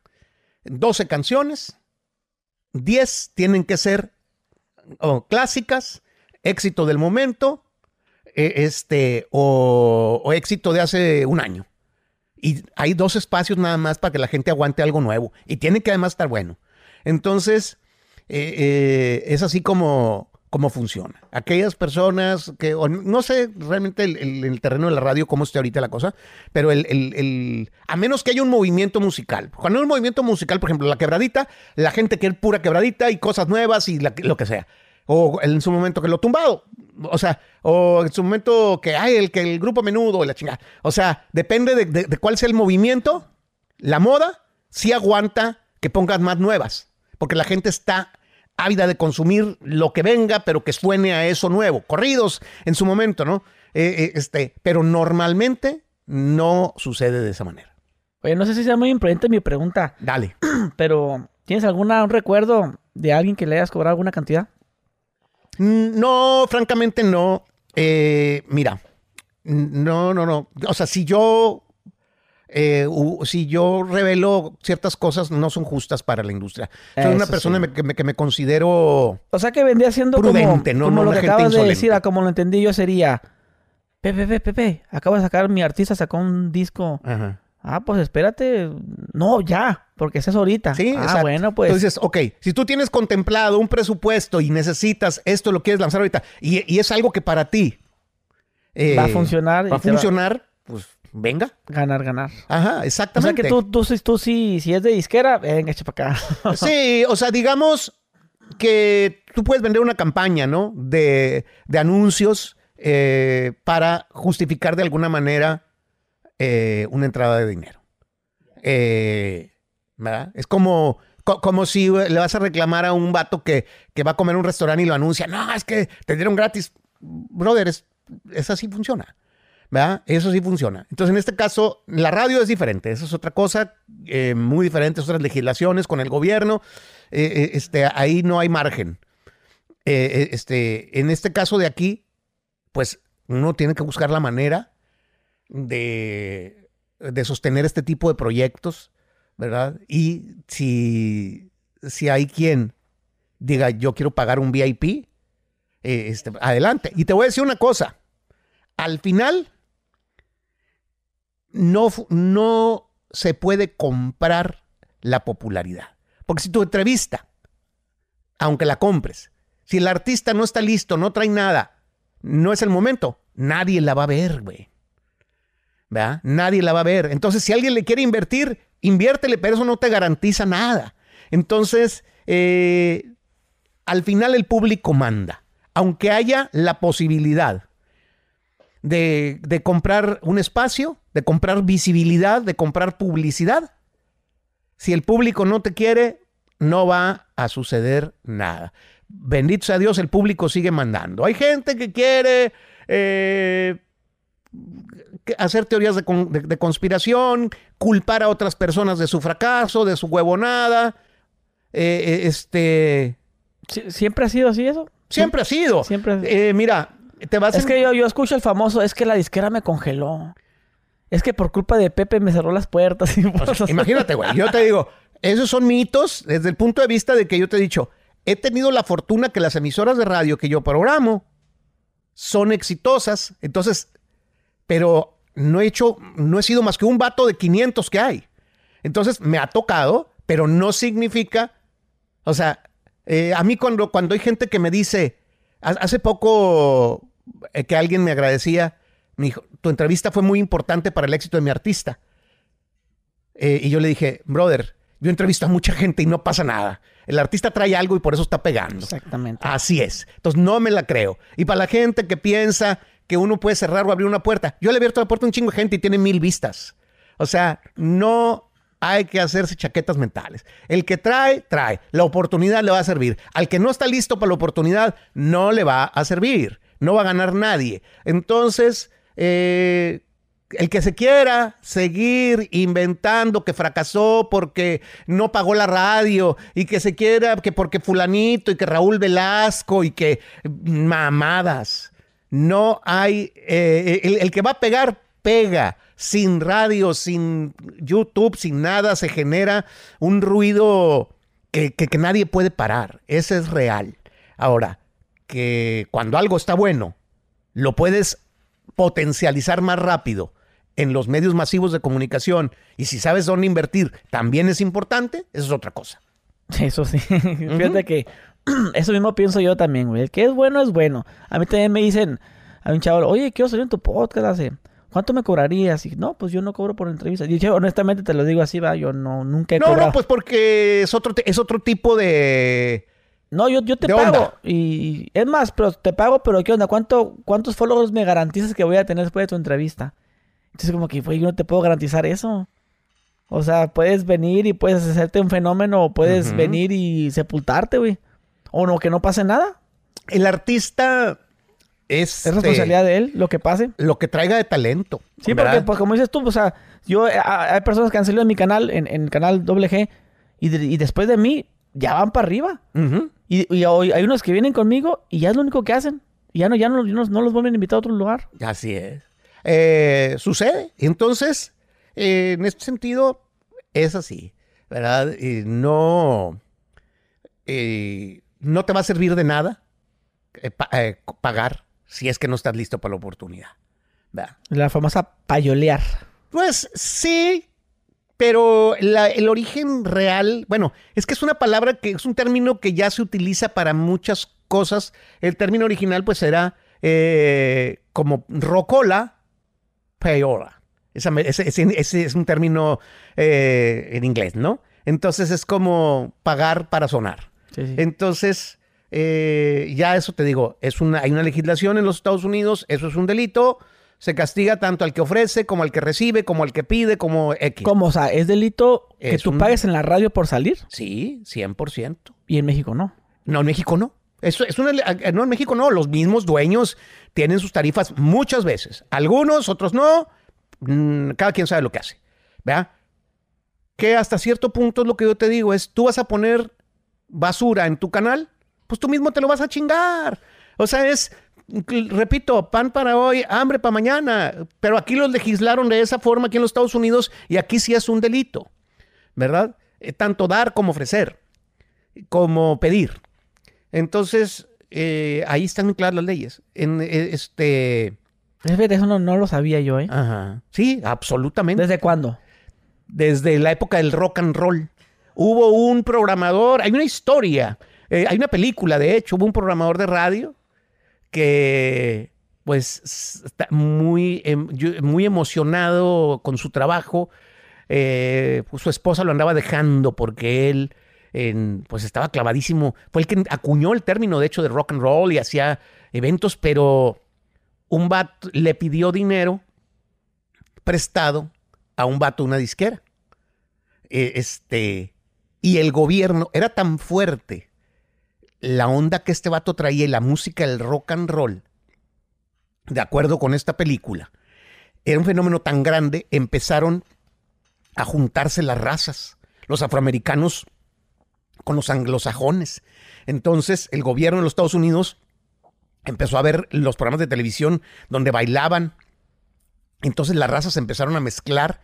12 canciones, 10 tienen que ser clásicas, éxito del momento, e, este, o, o, éxito de hace un año. Y hay dos espacios nada más para que la gente aguante algo nuevo. Y tiene que además estar bueno. Entonces, eh, eh, es así como, cómo funciona. Aquellas personas que, no sé realmente el, el, terreno de la radio cómo esté ahorita la cosa, pero el, a menos que haya un movimiento musical. Cuando hay un movimiento musical, por ejemplo, la quebradita, la gente quiere pura quebradita y cosas nuevas y lo que sea. O en su momento que lo tumbado. O sea, o en su momento que hay el que el grupo menudo y la chingada. O sea, depende de, de cuál sea el movimiento, la moda, sí aguanta que pongas más nuevas. Porque la gente está ávida de consumir lo que venga, pero que suene a eso nuevo. Corridos en su momento, ¿no? Eh, eh, este, pero normalmente no sucede de esa manera. Oye, no sé si sea muy imprudente mi pregunta. Dale. Pero, ¿tienes alguna, recuerdo de alguien que le hayas cobrado alguna cantidad? Mm, no, francamente no. Eh, mira, no, no, no. O sea, si yo eh, si yo revelo ciertas cosas no son justas para la industria. Soy una persona que, me, considero O sea que vendría siendo prudente, como, no, como lo que acabas de decir, como lo entendí yo sería Pepe, Pepe, Pepe, acabo de sacar mi artista sacó un disco. Ah, pues espérate. No, ya, porque es ahorita. Sí, ah, bueno, pues. Entonces, ok, si tú tienes contemplado un presupuesto y necesitas esto, lo quieres lanzar ahorita, y, es algo que para ti va a funcionar. Va a funcionar, pues venga. Ganar, ganar. Ajá, exactamente. O sea que tú, tú, tú, sí, si es de disquera, venga, echa para acá. sí, o sea, digamos que tú puedes vender una campaña, ¿no? De, anuncios eh, para justificar de alguna manera eh, una entrada de dinero. Eh, ¿Verdad? Es como, como si le vas a reclamar a un vato que, que va a comer un restaurante y lo anuncia. No, es que te dieron gratis. Brother, es, es así funciona. Eso sí funciona. Entonces, en este caso, la radio es diferente. Eso es otra cosa eh, muy diferente. Otras legislaciones con el gobierno. Eh, eh, este, ahí no hay margen. este, en este caso de aquí, pues uno tiene que buscar la manera de, de sostener este tipo de proyectos, ¿verdad? Y si, si hay quien diga, yo quiero pagar un VIP, este, adelante. Y te voy a decir una cosa. Al final, no, no se puede comprar la popularidad. Porque si tu entrevista, aunque la compres, si el artista no está listo, no trae nada, no es el momento, nadie la va a ver, güey. ¿Verdad? Nadie la va a ver. Entonces, si alguien le quiere invertir, inviértele, pero eso no te garantiza nada. Entonces, eh, al final el público manda. Aunque haya la posibilidad de, comprar un espacio, de comprar visibilidad, de comprar publicidad. Si el público no te quiere, no va a suceder nada. Bendito sea Dios, el público sigue mandando. Hay gente que quiere eh, hacer teorías de, conspiración, culpar a otras personas de su fracaso, de su huevonada. Eh, eh, este. ¿Siempre ha sido así eso? Siempre ha sido. Siempre. mira, es que yo, yo escucho el famoso, es que la disquera me congeló. Es que por culpa de Pepe me cerró las puertas. imagínate, güey. Yo te digo, esos son mitos desde el punto de vista de que yo te he dicho, he tenido la fortuna que las emisoras de radio que yo programo son exitosas. Entonces, pero no he hecho, no he sido más que un vato de 500 que hay. Entonces, me ha tocado, pero no significa, o sea, eh, a mí cuando, cuando hay gente que me dice, hace poco eh, que alguien me agradecía, me dijo, tu entrevista fue muy importante para el éxito de mi artista. Eh, y yo le dije, brother, yo entrevisto a mucha gente y no pasa nada. El artista trae algo y por eso está pegando. Exactamente. Así es. Entonces no me la creo. Y para la gente que piensa que uno puede cerrar o abrir una puerta, yo le he abierto la puerta a un chingo de gente y tiene mil vistas. O sea, no hay que hacerse chaquetas mentales. El que trae, trae. La oportunidad le va a servir. Al que no está listo para la oportunidad, no le va a servir. No va a ganar nadie. Entonces, eh, el que se quiera seguir inventando que fracasó porque no pagó la radio y que se quiera que porque fulanito y que Raúl Velasco y que mamadas. No hay, eh, el, que va a pegar, pega. Sin radio, sin YouTube, sin nada, se genera un ruido que, que nadie puede parar. Ese es real. Ahora, que cuando algo está bueno, lo puedes potencializar más rápido en los medios masivos de comunicación y si sabes dónde invertir también es importante, eso es otra cosa. Eso sí. Fíjate que eso mismo pienso yo también, güey. El que es bueno es bueno. A mí también me dicen, a un chavo, oye, quiero salir en tu podcast, hace. ¿Cuánto me cobrarías? Y no, pues yo no cobro por entrevista. Y yo, honestamente te lo digo así, va, yo no, nunca he no, No, pues porque es otro, es otro tipo de... No, yo, yo te pago. Y es más, pero te pago, pero ¿qué onda? ¿Cuánto, ¿Cuántos followers me garantizas que voy a tener después de tu entrevista? Entonces como que, yo no te puedo garantizar eso. O sea, puedes venir y puedes hacerte un fenómeno o puedes venir y sepultarte, güey. O no, que no pase nada. El artista es... Es responsabilidad de él lo que pase. Lo que traiga de talento. Sí, porque pues, como dices tú, o sea, yo eh, hay personas que han salido en mi canal, en, el canal WG, y, después de mí ya van para arriba. Y, y, hay unos que vienen conmigo y ya es lo único que hacen. Y ya no, ya no, no los vuelven a invitar a otro lugar. Así es. Eh, sucede. Entonces, eh, en este sentido, es así, ¿verdad? no, eh, no te va a servir de nada pagar si es que no estás listo para la oportunidad. La famosa payolear. Pues sí, pero el origen real, bueno, es que es una palabra que es un término que ya se utiliza para muchas cosas. El término original pues era como rocola, payola. Ese, es un término eh, en inglés, ¿no? Entonces es como pagar para sonar. Entonces, eh, ya eso te digo, es una, hay una legislación en los Estados Unidos, eso es un delito. Se castiga tanto al que ofrece, como al que recibe, como al que pide, como X. ¿Cómo? O sea, ¿es delito que tú pagues en la radio por salir? Sí, 100%. ¿Y en México no? No, en México no. Eso es una, no, en México no. Los mismos dueños tienen sus tarifas muchas veces. Algunos, otros no. Mm, cada quien sabe lo que hace. ¿Vea? Que hasta cierto punto es lo que yo te digo, es tú vas a poner basura en tu canal, pues tú mismo te lo vas a chingar. O sea, es, repito, pan para hoy, hambre para mañana. Pero aquí los legislaron de esa forma aquí en los Estados Unidos y aquí sí es un delito. ¿Verdad? Eh, tanto dar como ofrecer, como pedir. Entonces, eh, ahí están muy claras las leyes. En, eh, este... Eso no, no, lo sabía yo, ¿eh? Ajá. Sí, absolutamente. ¿Desde cuándo? Desde la época del rock and roll. Hubo un programador, hay una historia, eh, hay una película, de hecho, hubo un programador de radio que pues está muy, em, muy emocionado con su trabajo. Pues, su esposa lo andaba dejando porque él pues estaba clavadísimo. Fue el que acuñó el término, de hecho, de rock and roll y hacía eventos, pero un vato le pidió dinero prestado a un vato una disquera. E, este, y el gobierno era tan fuerte la onda que este vato traía y la música del rock and roll, de acuerdo con esta película, era un fenómeno tan grande, empezaron a juntarse las razas. Los afroamericanos con los anglosajones. Entonces el gobierno de los Estados Unidos empezó a ver los programas de televisión donde bailaban Entonces las razas empezaron a mezclar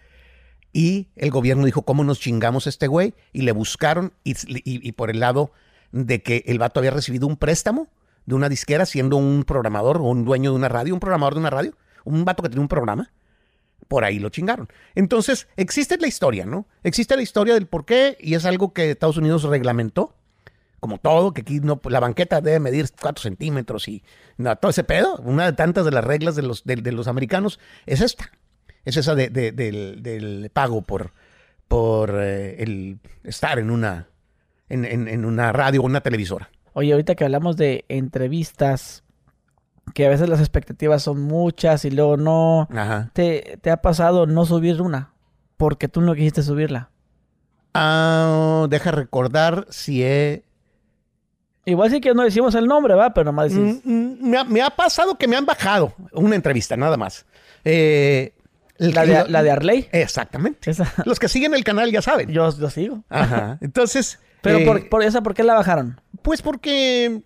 y el gobierno dijo, ¿cómo nos chingamos a este güey? Y le buscaron y por el lado de que el vato había recibido un préstamo de una disquera siendo un programador o un dueño de una radio, un programador de una radio, un vato que tenía un programa por ahí lo chingaron. Entonces, existe la historia, ¿no? Existe la historia del por qué y es algo que Estados Unidos reglamentó, como todo, que aquí no, la banqueta debe medir 4 centímetros y todo ese pedo. Una de tantas de las reglas de los, de, los americanos es esta. Es esa de, del, pago por, por eh, el estar en una, en, en una radio o una televisora. Oye, ahorita que hablamos de entrevistas, que a veces las expectativas son muchas y luego no. Ajá. ¿Te, ha pasado no subir una? Porque tú no quisiste subirla. Ah, deja recordar si he. Igual sí que no decimos el nombre, ¿va? Pero nomás decís. Mm, mm, me, ha, pasado que me han bajado una entrevista, nada más. Eh, la, de, la de Arley. Exactamente. Los que siguen el canal ya saben. Yo lo sigo. Ajá. Entonces. Pero por, eh, por, esa, ¿por qué la bajaron? Pues porque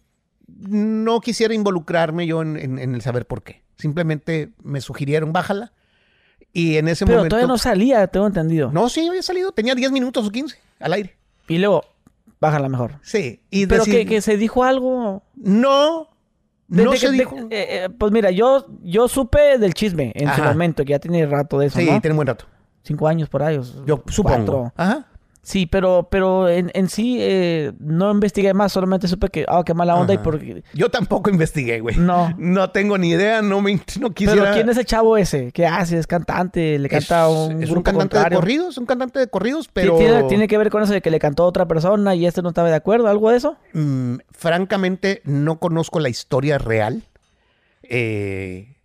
no quisiera involucrarme yo en, el saber por qué. Simplemente me sugirieron, bájala. Y en ese momento. Pero todavía no salía, tengo entendido. No, sí, había salido. Tenía 10 minutos o 15 al aire. Y luego, bájala mejor. Sí. Y Pero que, se dijo algo. No. no se dijo. Eh, eh, pues mira, yo, yo supe del chisme en su momento, que ya tiene rato de eso. Sí, tiene buen rato. Cinco años por ahí. Yo supongo. Ajá. Sí, pero, pero en, en sí eh, no investigué más, solamente supe que, ah, qué mala onda y porque... Yo tampoco investigué, güey. No. No tengo ni idea, no me no quisiera... Pero ¿quién es el chavo ese? ¿Qué hace? ¿Es cantante? ¿Le canta a un Es un cantante de corridos, un cantante de corridos, pero... ¿Tiene, que ver con eso de que le cantó a otra persona y este no estaba de acuerdo? ¿Algo de eso? Mm, francamente, no conozco la historia real. Eh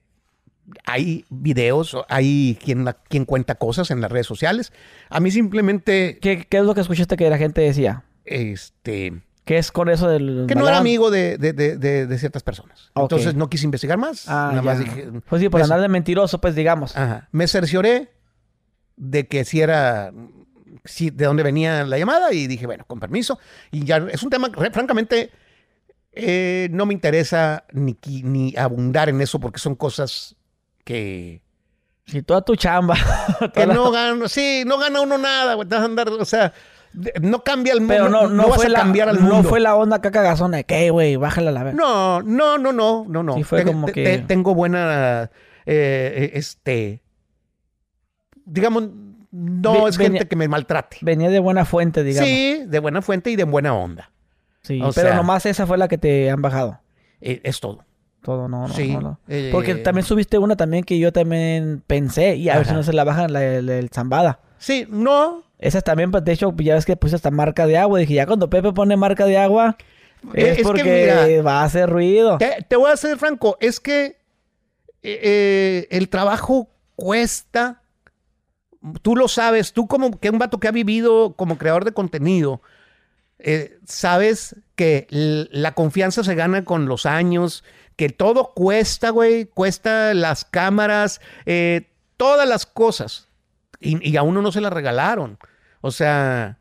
hay videos, hay quien, quien cuenta cosas en las redes sociales. A mí simplemente... ¿Qué, es lo que escuchaste que la gente decía? Este... ¿Qué es con eso del... Que no era amigo de, ciertas personas. Entonces no quise investigar más. Ah, nada más dije... Pues sí, por andar de mentiroso, pues digamos. Ajá. Me cercioré de que si era... Si, de dónde venía la llamada y dije, bueno, con permiso. Y ya es un tema, francamente, eh, no me interesa ni, ni abundar en eso porque son cosas que... Si toda tu chamba. que no gana, sí, no gana uno nada, güey. andar, o sea, no cambia el mundo. Pero no, no, fue la, cambiar al mundo. No fue la onda caca gasona de que, güey, bájala la vez. No, no, no, no, no, no. Sí fue como que... tengo buena, eh, este, digamos, no es gente que me maltrate. Venía de buena fuente, digamos. Sí, de buena fuente y de buena onda. Sí, pero nomás esa fue la que te han bajado. Eh, es todo todo, no, no. Sí. Eh, Porque también subiste una también que yo también pensé, y a ver si no se la bajan la, el zambada. Sí, no. Esas también, pues, de hecho, ya ves que puse esta marca de agua. Dije, ya cuando Pepe pone marca de agua, eh, es, porque va a hacer ruido. Te, voy a ser franco, es que eh, el trabajo cuesta. Tú lo sabes, tú como que un vato que ha vivido como creador de contenido, sabes que la confianza se gana con los años, que todo cuesta, güey, cuesta las cámaras, eh, todas las cosas. Y, a uno no se las regalaron. O sea,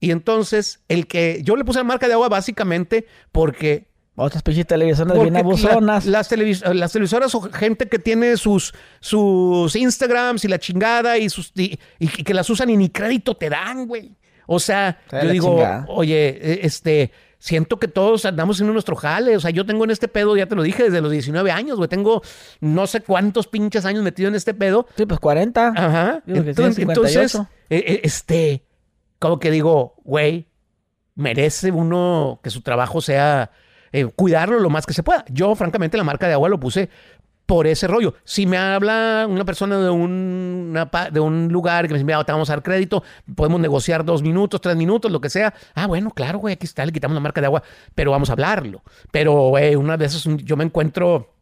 y entonces el que yo le puse la marca de agua básicamente porque otras pinches televisoras bien abusonas. las, las, televisoras o gente que tiene sus, sus Instagrams y la chingada y, sus, y, que las usan y ni crédito te dan, güey. O sea, yo digo, oye, e, este, siento que todos andamos en nuestro jale. O sea, yo tengo en este pedo, ya te lo dije, desde los 19 años, güey. Tengo no sé cuántos pinches años metido en este pedo. Sí, pues 40. Ajá. Entonces, eh, eh, este, como que digo, güey, merece uno que su trabajo sea eh, cuidarlo lo más que se pueda. Yo, francamente, la marca de agua lo puse por ese rollo. Si me habla una persona de un, de un lugar que me dice, mira, te vamos a dar crédito, podemos negociar dos minutos, tres minutos, lo que sea. Ah, bueno, claro, güey, aquí está, le quitamos la marca de agua, pero vamos a hablarlo. Pero, güey, una vez yo me encuentro...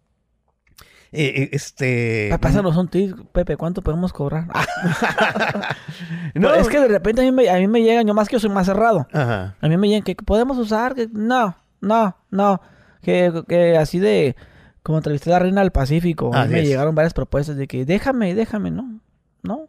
Eh, eh, este. Pásanos un tip, Pepe, ¿cuánto podemos cobrar? no, es que de repente a mí, me, a mí me llegan, yo más que yo soy más cerrado. A mí me llegan que podemos usar, que no, no, no. Que, que así de como entrevisté a la reina del Pacífico, me llegaron varias propuestas de que déjame, déjame, ¿no? ¿No?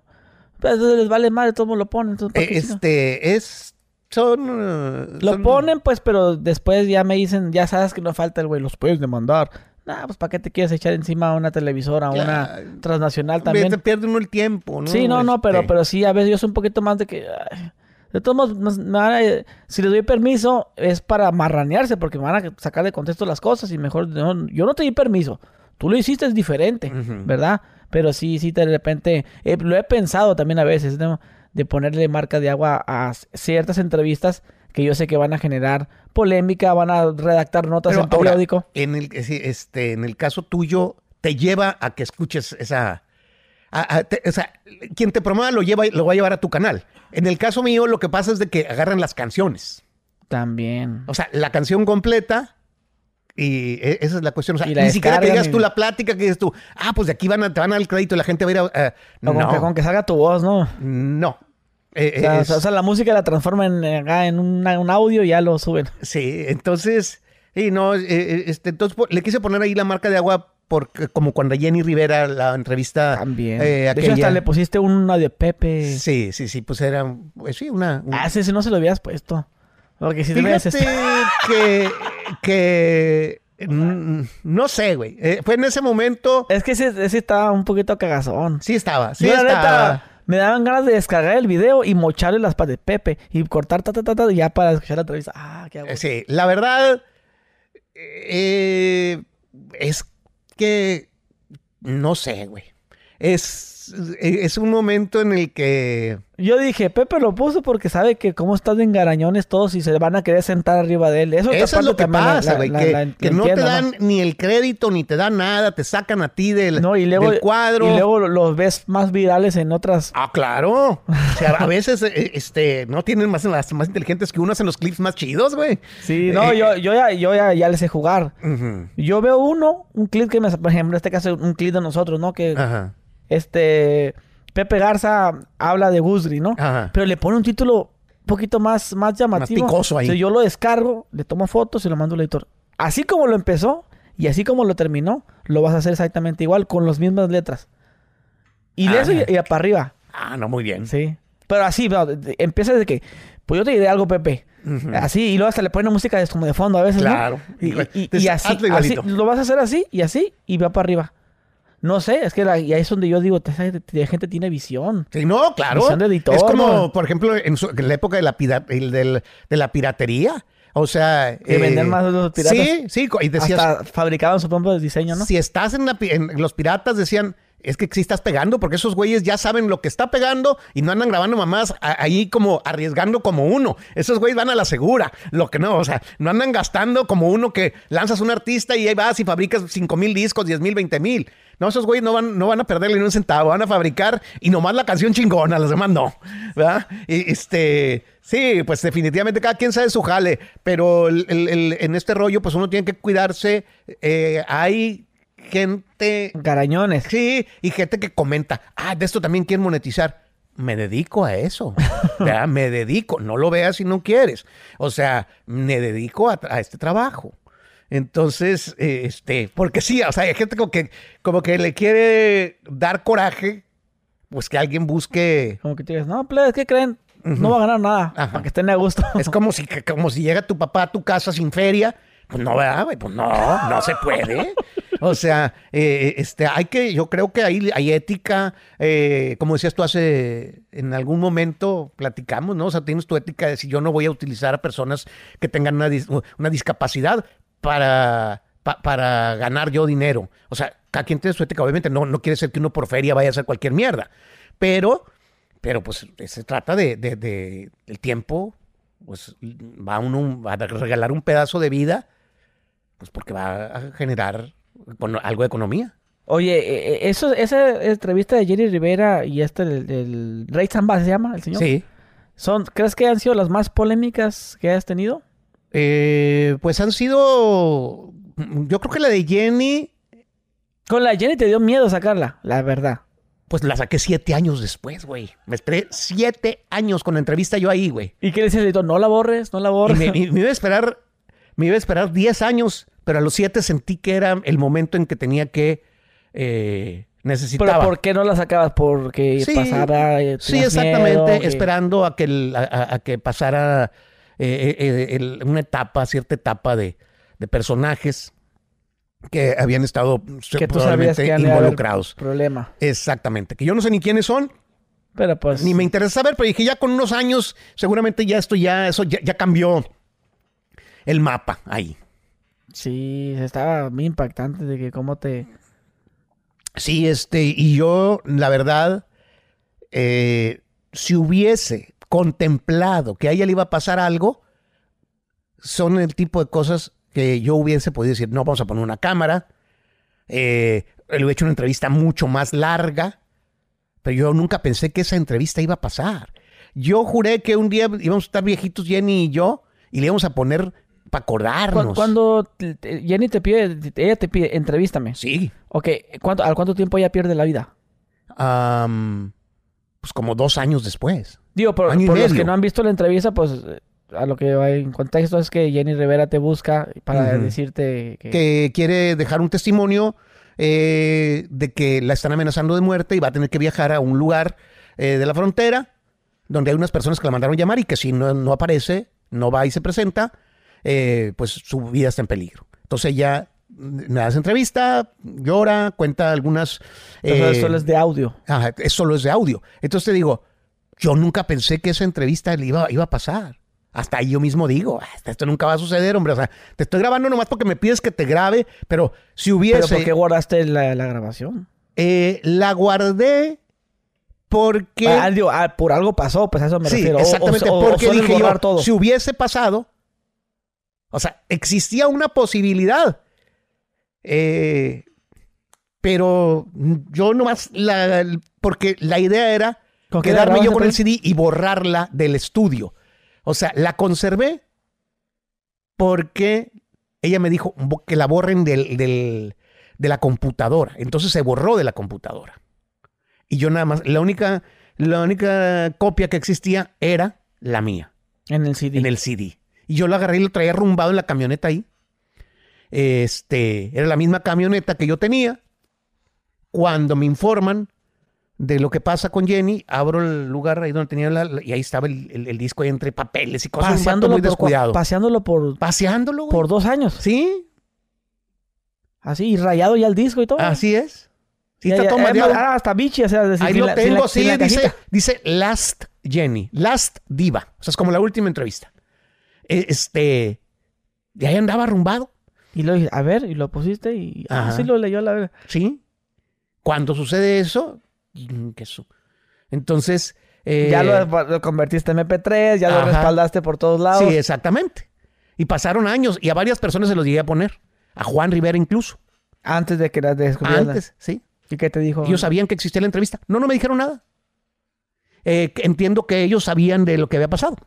Pero pues, les vale mal, todos lo ponen. Eh, este, es... Son, uh, Lo ponen, pues, pero después ya me dicen, ya sabes que no falta el güey, los puedes demandar. Nah, pues ¿para qué te quieres echar encima a una televisora, a una transnacional también? Te pierde uno el tiempo, ¿no? Sí, no, no, pero, este pero sí, a veces yo soy un poquito más de que... de todos modos, si les doy permiso, es para marranearse, porque me van a sacar de contexto las cosas y mejor... yo no te di permiso. Tú lo hiciste es diferente, ¿verdad? Pero sí, sí, de repente... lo he pensado también a veces, De ponerle marca de agua a ciertas entrevistas que yo sé que van a generar polémica, van a redactar notas en periódico. en el, este, en el caso tuyo, te lleva a que escuches esa... o sea, quien te promueva lo, lleva, lo va a llevar a tu canal. En el caso mío, lo que pasa es de que agarran las canciones. También. O sea, la canción completa y e, esa es la cuestión. O sea, ni siquiera que digas tú la plática, que dices tú, ah, pues de aquí van a, te van a dar el crédito y la gente va a ir a. no. Con que, con que salga tu voz, ¿no? No. Eh, o, sea, la música la transforman en, en un audio y ya lo suben. Sí, entonces, y no, eh, este, entonces le quise poner ahí la marca de agua porque como cuando Jenny Rivera la entrevista también de hecho hasta le pusiste una de Pepe sí sí sí pues era pues, sí una, ah sí, sí no se lo habías puesto porque si Fíjate que que mm, no sé, güey. fue en ese momento. Es que ese, ese, estaba un poquito cagazón. Sí estaba, sí estaba me daban ganas de descargar el video y mocharle las patas de Pepe y cortar ta, ta, ta, ta, ya para escuchar la entrevista. Ah, qué hago? Sí, la verdad eh, es que no sé, güey. Es, es un momento en el que yo dije, Pepe lo puso porque sabe que cómo están de engarañones todos y se van a querer sentar arriba de él. Eso, es lo que pasa, güey. Que, no te dan ni el crédito ni te dan nada, te sacan a ti del, cuadro. Y luego los ves más virales en otras. Ah, claro. O sea, a veces eh, este, no tienen más, las más inteligentes que uno hacen los clips más chidos, güey. Sí, no, eh, yo, yo, ya, yo ya, ya les sé jugar. Yo veo uno, un clip que me, por ejemplo, en este caso, un clip de nosotros, ¿no? Que este Pepe Garza habla de Guzri, ¿no? Pero le pone un título un poquito más, más llamativo. Más ahí. yo lo descargo, le tomo fotos y lo mando al editor. Así como lo empezó y así como lo terminó, lo vas a hacer exactamente igual, con las mismas letras. Y de eso y, para arriba. Ah, no, muy bien. Sí. Pero así, empieza desde que, pues yo te diré algo, Pepe. Así, y luego hasta le pone música de, como de fondo a veces. Claro. Y, así, así, lo vas a hacer así y así, y va para arriba. No sé, es que y ahí es donde yo digo, la gente tiene visión. Sí, no, claro. Visión de editor. Es como, por ejemplo, en, la época de la, de la piratería. O sea... De vender eh, más de los piratas. Sí, sí. Y decías... Hasta fabricaban su propio diseño, ¿no? Si estás en, en los piratas, decían es que sí estás pegando, porque esos güeyes ya saben lo que está pegando y no andan grabando mamás ahí como arriesgando como uno. Esos güeyes van a la segura, lo que no, o sea, no andan gastando como uno que lanzas un artista y ahí vas y fabricas 5 mil discos, 10 mil, 20 mil. No, esos güeyes no van, no van a perderle ni un centavo, van a fabricar y nomás la canción chingona, los demás no, ¿verdad? Y este, sí, pues definitivamente cada quien sabe su jale, pero en este rollo, pues uno tiene que cuidarse. Eh, hay gente. Garañones. Sí, y gente que comenta, ah, de esto también quieren monetizar. Me dedico a eso. me dedico. No lo veas si no quieres. O sea, me dedico a, este trabajo. Entonces, este, porque sí, o sea, hay gente como que, como que le quiere dar coraje, pues que alguien busque. Como que te digas, no, plebes, ¿qué creen? No va a ganar nada, para que estén a gusto. Es como si, como si llega tu papá a tu casa sin feria. Pues no, ¿verdad? Pues no, no se puede. O sea, eh, este, hay que, yo creo que hay, hay ética, eh, como decías tú hace, en algún momento platicamos, ¿no? O sea, tienes tu ética de si yo no voy a utilizar a personas que tengan una, una discapacidad para, para ganar yo dinero. O sea, cada quien tiene su ética, obviamente no, no quiere ser que uno por feria vaya a hacer cualquier mierda, pero, pero pues se trata de, de, de el tiempo, pues va uno a regalar un pedazo de vida, pues porque va a generar algo de economía. Oye, e, e, eso, esa entrevista de Jerry Rivera y este, el, Rey Zamba, ¿se llama el señor? Sí. Son, ¿Crees que han sido las más polémicas que has tenido? Eh, pues han sido, yo creo que la de Jenny... Con la de Jenny te dio miedo sacarla, la verdad. Pues la saqué siete años después, güey. Me esperé siete años con la entrevista yo ahí, güey. ¿Y qué le decías, editor? No la borres, no la borres. me, me, iba a esperar, me iba a esperar diez años pero a los siete sentí que era el momento en que tenía que eh, necesitaba. ¿Pero por qué no la sacabas? Porque pasara. Eh, sí, exactamente, esperando a que, a, que pasara eh, una etapa, cierta etapa de, de personajes. que habían estado que involucrados. Problema. Exactamente. Que yo no sé ni quiénes son. Pero pues. Ni me interesa saber, pero dije ya con unos años, seguramente ya esto ya, eso ya, cambió el mapa ahí. Sí, estaba muy impactante de que cómo te. Sí, este, y yo, la verdad, eh, si hubiese contemplado que a ella le iba a pasar algo, son el tipo de cosas que yo hubiese podido decir, no, vamos a poner una cámara, eh, le hubiera hecho una entrevista mucho más larga, pero yo nunca pensé que esa entrevista iba a pasar. Yo juré que un día íbamos a estar viejitos, Jenny y yo, y le íbamos a poner para acordarnos. Cuando Jenny te pide, ella te pide, entrevístame. Sí. Ok, ¿cuánto, ¿al cuánto tiempo ella pierde la vida? pues como dos años después. Digo, por, por los que no han visto la entrevista, pues a lo que va en contexto es que Jenny Rivera te busca para decirte que... quiere dejar un testimonio eh, de que la están amenazando de muerte y va a tener que viajar a un lugar eh, de la frontera donde hay unas personas que la mandaron llamar y que si no, no aparece, no va y se presenta, eh, pues su vida está en peligro. Entonces ella me hace entrevista, llora, cuenta algunas... eso solo es de audio. Ajá, eso solo es de audio. Entonces te digo, yo nunca pensé que esa entrevista iba, iba a pasar. Hasta ahí yo mismo digo, ah, esto nunca va a suceder, hombre. O sea, te estoy grabando nomás porque me pides que te grabe, pero si hubiese... ¿Pero por qué guardaste la, grabación? Eh, la guardé porque... Ah, ah, por algo pasó, pues a eso me sí, refiero. exactamente, porque dije yo, todo. si hubiese pasado, o sea, existía una posibilidad. Eh, pero yo nomás, la, porque la idea era quedarme yo con el CD y borrarla del estudio. O sea, la conservé porque ella me dijo que la borren del, de la computadora. Entonces se borró de la computadora. Y yo nada más, la única, la única copia que existía era la mía. En el CD. En el CD. Y yo la agarré y lo traía rumbado en la camioneta ahí. Este, era la misma camioneta que yo tenía. Cuando me informan de lo que pasa con Jenny, abro el lugar ahí donde tenía la, y ahí estaba el, disco ahí entre papeles y cosas. Paseándolo muy descuidado. paseándolo por. Paseándolo, Por dos años. Sí. Así, y rayado ya el disco y todo. Así es. Sí, está todo ah, hasta bichi, o sea, Ahí lo tengo, sí, dice, dice Last Jenny, Last Diva. O sea, es como la última entrevista. E, este. Y ahí andaba arrumbado. Y lo dije, a ver, y lo pusiste y así ah, lo leyó a la vez. Sí. Cuando sucede eso, entonces... Eh, ya lo, convertiste en MP3, ya lo respaldaste por todos lados. Sí, exactamente. Y pasaron años y a varias personas se los llegué a poner. A Juan Rivera incluso. Antes de que las descubrieras. Antes, sí. ¿Y qué te dijo? Ellos sabían que existía la entrevista. No, no me dijeron nada. Eh, entiendo que ellos sabían de lo que había pasado.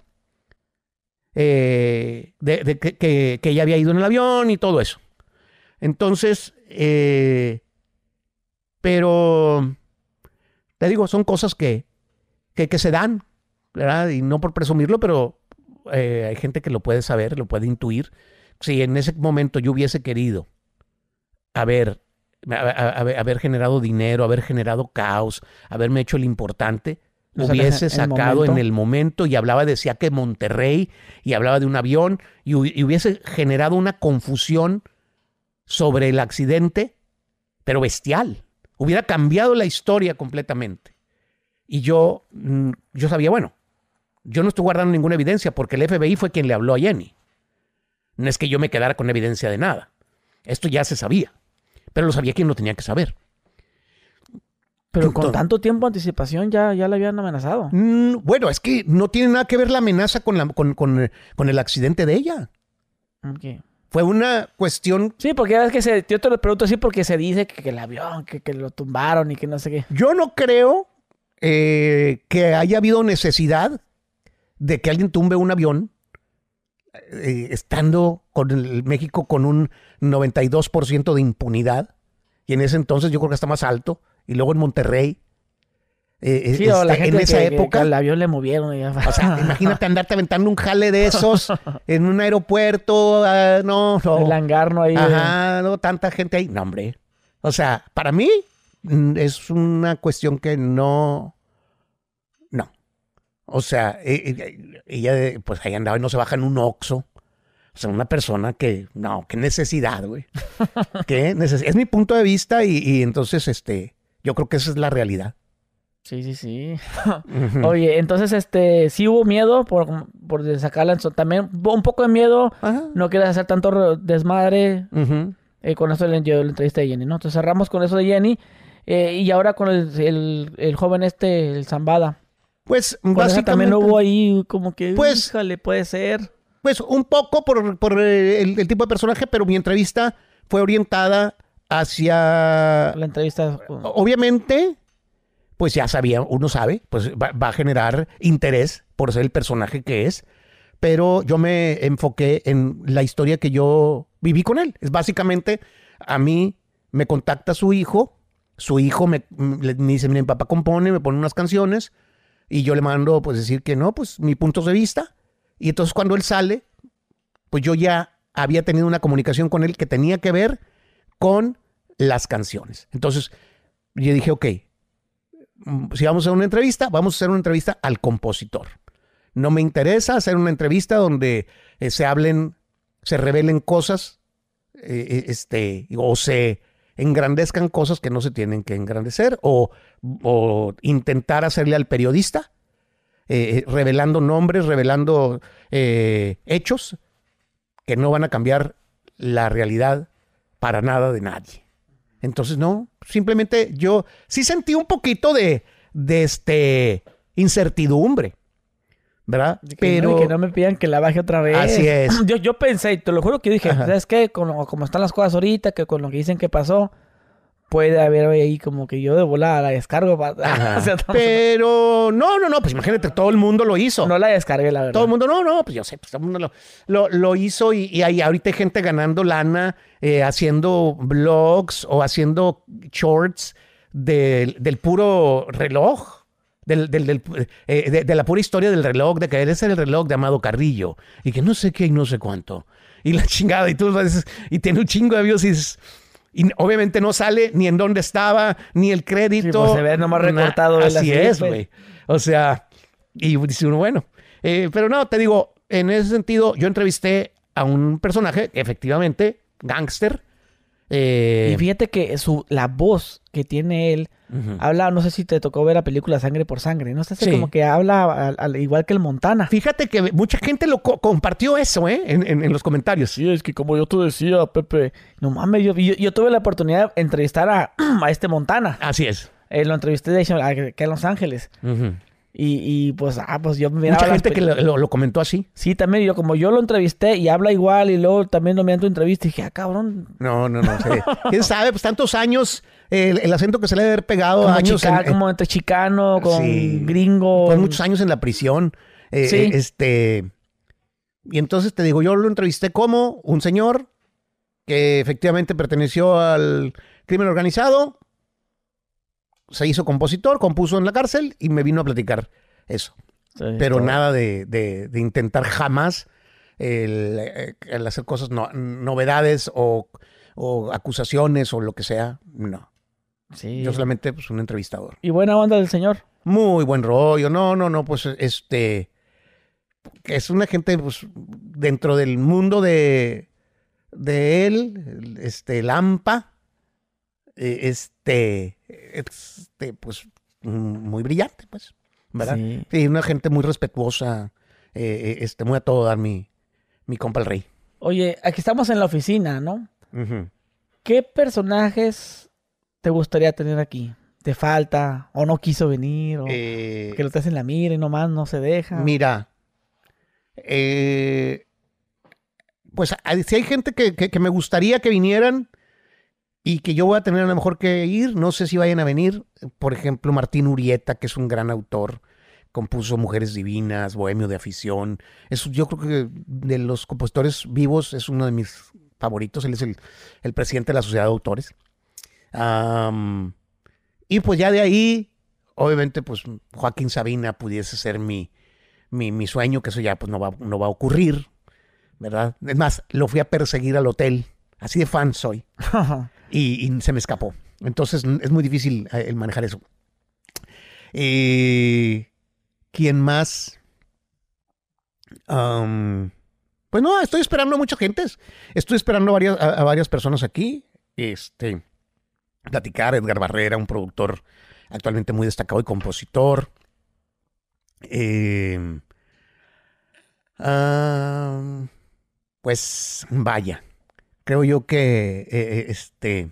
Eh, de, que, ella había ido en el avión y todo eso. Entonces, pero te digo, son cosas que, que, se dan, ¿verdad? Y no por presumirlo, pero eh, hay gente que lo puede saber, lo puede intuir. Si en ese momento yo hubiese querido haber, haber, generado dinero, haber generado caos, haberme hecho el importante, hubiese sacado en el momento y hablaba, decía que Monterrey y hablaba de un avión y, y, hubiese generado una confusión sobre el accidente, pero bestial hubiera cambiado la historia completamente. Y yo, mm, yo sabía, bueno, yo no estoy guardando ninguna evidencia porque el FBI fue quien le habló a Jenny. No es que yo me quedara con evidencia de nada. Esto ya se sabía. Pero lo sabía quien lo tenía que saber. Pero con tanto tiempo de anticipación ya, ya le habían amenazado. Mm, bueno, es que no tiene nada que ver la amenaza con, la, con, con el accidente de ella. Okay. Fue una cuestión. Sí, porque es que se, yo te lo pregunto así porque se dice que, el avión, que, lo tumbaron y que no sé qué. Yo no creo eh, que haya habido necesidad de que alguien tumbe un avión eh, estando con el México con un 92% de impunidad. Y en ese entonces yo creo que está más alto. Y luego en Monterrey eh, sí, la gente en esa época. el avión le movieron. O sea, imagínate andarte aventando un jale de esos en un aeropuerto. Ah, no, no. El hangar no hay. Ajá, no, tanta gente ahí. No, hombre. O sea, para mí mm, es una cuestión que no. No. O sea, e, e, ella, pues ahí andaba y no se baja en un oxo. O pues, una persona que, no, qué necesidad, güey. qué. Es mi punto de vista y, y entonces, este, yo creo que esa es la realidad. Sí, sí, sí. Oye, entonces, este, sí hubo miedo por, por sacarla. También un poco de miedo. No quieres hacer tanto desmadre. Eh, con eso le, yo la entrevista de Jenny, ¿no? Entonces cerramos con eso de Jenny. Eh, y ahora con el, el, joven este, el Zambada. Pues básicamente... también hubo ahí como que... Pues... Híjale, puede ser. Pues un poco por, por el, el tipo de personaje, pero mi entrevista fue orientada hacia... La entrevista... Obviamente pues ya sabía, uno sabe, pues va, a generar interés por ser el personaje que es, pero yo me enfoqué en la historia que yo viví con él. Es básicamente, a mí me contacta su hijo, su hijo me, me dice, miren, papá compone, me pone unas canciones, y yo le mando, pues decir que no, pues mi punto de vista, y entonces cuando él sale, pues yo ya había tenido una comunicación con él que tenía que ver con las canciones. Entonces, yo dije, ok, si vamos a hacer una entrevista, vamos a hacer una entrevista al compositor. No me interesa hacer una entrevista donde eh, se hablen, se revelen cosas, eh, eh, este, o se engrandezcan cosas que no se tienen que engrandecer, o, intentar hacerle al periodista, revelando nombres, revelando hechos que no van a cambiar la realidad para nada de nadie. Entonces, no, simplemente yo sí sentí un poquito de, de este, incertidumbre. ¿verdad? Pero que no me pidan que la baje otra vez. Así es. Yo, yo pensé, te lo juro que dije, ¿sabes qué? Con como están las cosas ahorita, que con lo que dicen que pasó, puede haber ahí como que yo de volada la descargo. Para... Pero no, no, no, pues imagínate, todo el mundo lo hizo. No la descargué, la verdad. Todo el mundo, no, no, pues yo sé, pues todo el mundo lo, lo, hizo y, y hay ahorita hay gente ganando lana eh, haciendo blogs o haciendo shorts del, del puro reloj. Del, del, eh, de, la pura historia del reloj, de que eres el reloj de Amado Carrillo y que no sé qué y no sé cuánto. Y la chingada, y tú dices, y tiene un chingo de views y dices, y obviamente no sale ni en dónde estaba, ni el crédito. Pues se ve nomás recortado. así es, güey. O sea, y dice uno, bueno. Eh, pero no, te digo, en ese sentido, yo entrevisté a un personaje, efectivamente, gángster. Eh, y fíjate que su, la voz que tiene él habla, no sé si te tocó ver la película Sangre por Sangre, ¿no? sé, como que habla igual que el Montana. Fíjate que mucha gente lo compartió eso, ¿eh? En, los comentarios. Sí, es que como yo te decía, Pepe, no mames, yo, yo, tuve la oportunidad de entrevistar a, a este Montana. Así es. Eh, lo entrevisté de que en Los Ángeles. Y, pues, ah, pues yo me Mucha gente que lo, comentó así. Sí, también. Yo, como yo lo entrevisté y habla igual, y luego también lo tu entrevista, y dije, ah, cabrón. No, no, no. ¿Quién sabe? Pues tantos años, el, acento que se le debe haber pegado. Como, años como entre chicano, con gringo. Pues muchos años en la prisión. Eh, sí. Eh, este. Y entonces te digo, yo lo entrevisté como un señor que efectivamente perteneció al crimen organizado, se hizo compositor, compuso en la cárcel y me vino a platicar eso. Pero nada de, intentar jamás el, hacer cosas, novedades o, acusaciones o lo que sea. No. Sí. Yo solamente pues un entrevistador. ¿Y buena onda del señor? Muy buen rollo. No, no, no, pues este es una gente pues, dentro del mundo de, de él, este, Lampa, e, este, este, pues, muy brillante, pues, ¿verdad? Sí, una gente muy respetuosa, eh, eh, este, muy a todo dar mi, mi compa el rey. Oye, aquí estamos en la oficina, ¿no? ¿Qué personajes te gustaría tener aquí? ¿Te falta? ¿O no quiso venir? ¿O eh, que lo te hacen la mira y nomás no se deja? Mira, pues si hay gente que, que, me gustaría que vinieran, y que yo voy a tener a lo mejor que ir, no sé si vayan a venir, por ejemplo, Martín Urieta, que es un gran autor, compuso Mujeres Divinas, Bohemio de Afición, es, yo creo que de los compositores vivos es uno de mis favoritos, él es el, presidente de la Sociedad de Autores. y pues ya de ahí, obviamente, pues Joaquín Sabina pudiese ser mi, mi, sueño, que eso ya pues no va, no va a ocurrir, ¿verdad? Es más, lo fui a perseguir al hotel, así de fan soy. Y, se me escapó. Entonces es muy difícil eh, el manejar eso. Eh, ¿Quién más? Pues no, estoy esperando a mucha gente. Estoy esperando a varias, a, varias personas aquí. Este, platicar, Edgar Barrera, un productor actualmente muy destacado y compositor. Eh, pues vaya, creo yo que eh, este,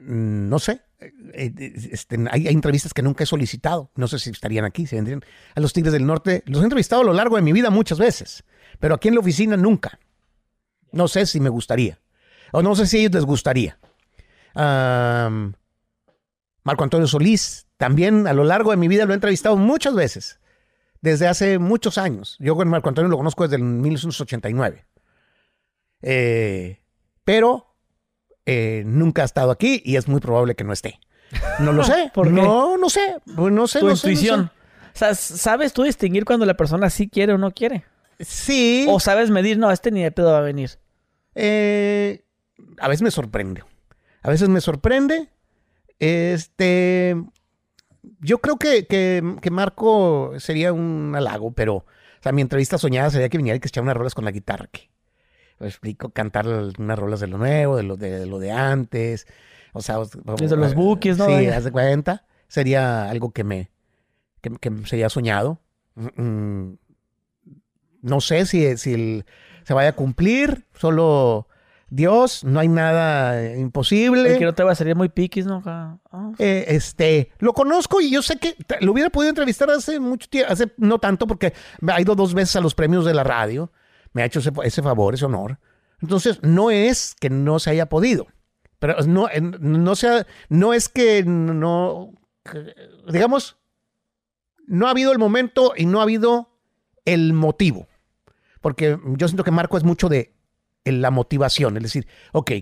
no sé, eh, este, hay, entrevistas que nunca he solicitado. No sé si estarían aquí, si vendrían. A los Tigres del Norte los he entrevistado a lo largo de mi vida muchas veces, pero aquí en la oficina nunca. No sé si me gustaría. O no sé si a ellos les gustaría. Marco Antonio Solís, también a lo largo de mi vida lo he entrevistado muchas veces, desde hace muchos años. Yo con Marco Antonio lo conozco desde el 1989. Eh, pero eh, nunca ha estado aquí y es muy probable que no esté. No lo sé. ¿Por No, no sé. Pues no sé. Tu intuición. O sea, ¿sabes tú distinguir cuando la persona sí quiere o no quiere? Sí. O sabes medir, no, este ni de pedo va a venir. Eh, a veces me sorprende. A veces me sorprende. Este. Yo creo que, que, Marco sería un halago, pero o sea, mi entrevista soñada sería que viniera y que echara unas rolas con la guitarra aquí explico, cantar unas rolas de lo nuevo, de lo de, lo de antes. O sea, desde los bookies, ¿no? Sí, haz de cuenta. Sería algo que me, que, sería soñado. Mm, mm, no sé si, si se vaya a cumplir, solo Dios, no hay nada imposible. Que no te va a salir muy piquis, ¿no? Ah. Eh, este, lo conozco y yo sé que lo hubiera podido entrevistar hace mucho tiempo, hace no tanto porque ha ido dos veces a los premios de la radio me ha hecho ese, favor, ese honor. Entonces, no es que no se haya podido, pero no, no, sea, no es que no, digamos, no ha habido el momento y no ha habido el motivo. Porque yo siento que Marco es mucho de la motivación, es decir, ok,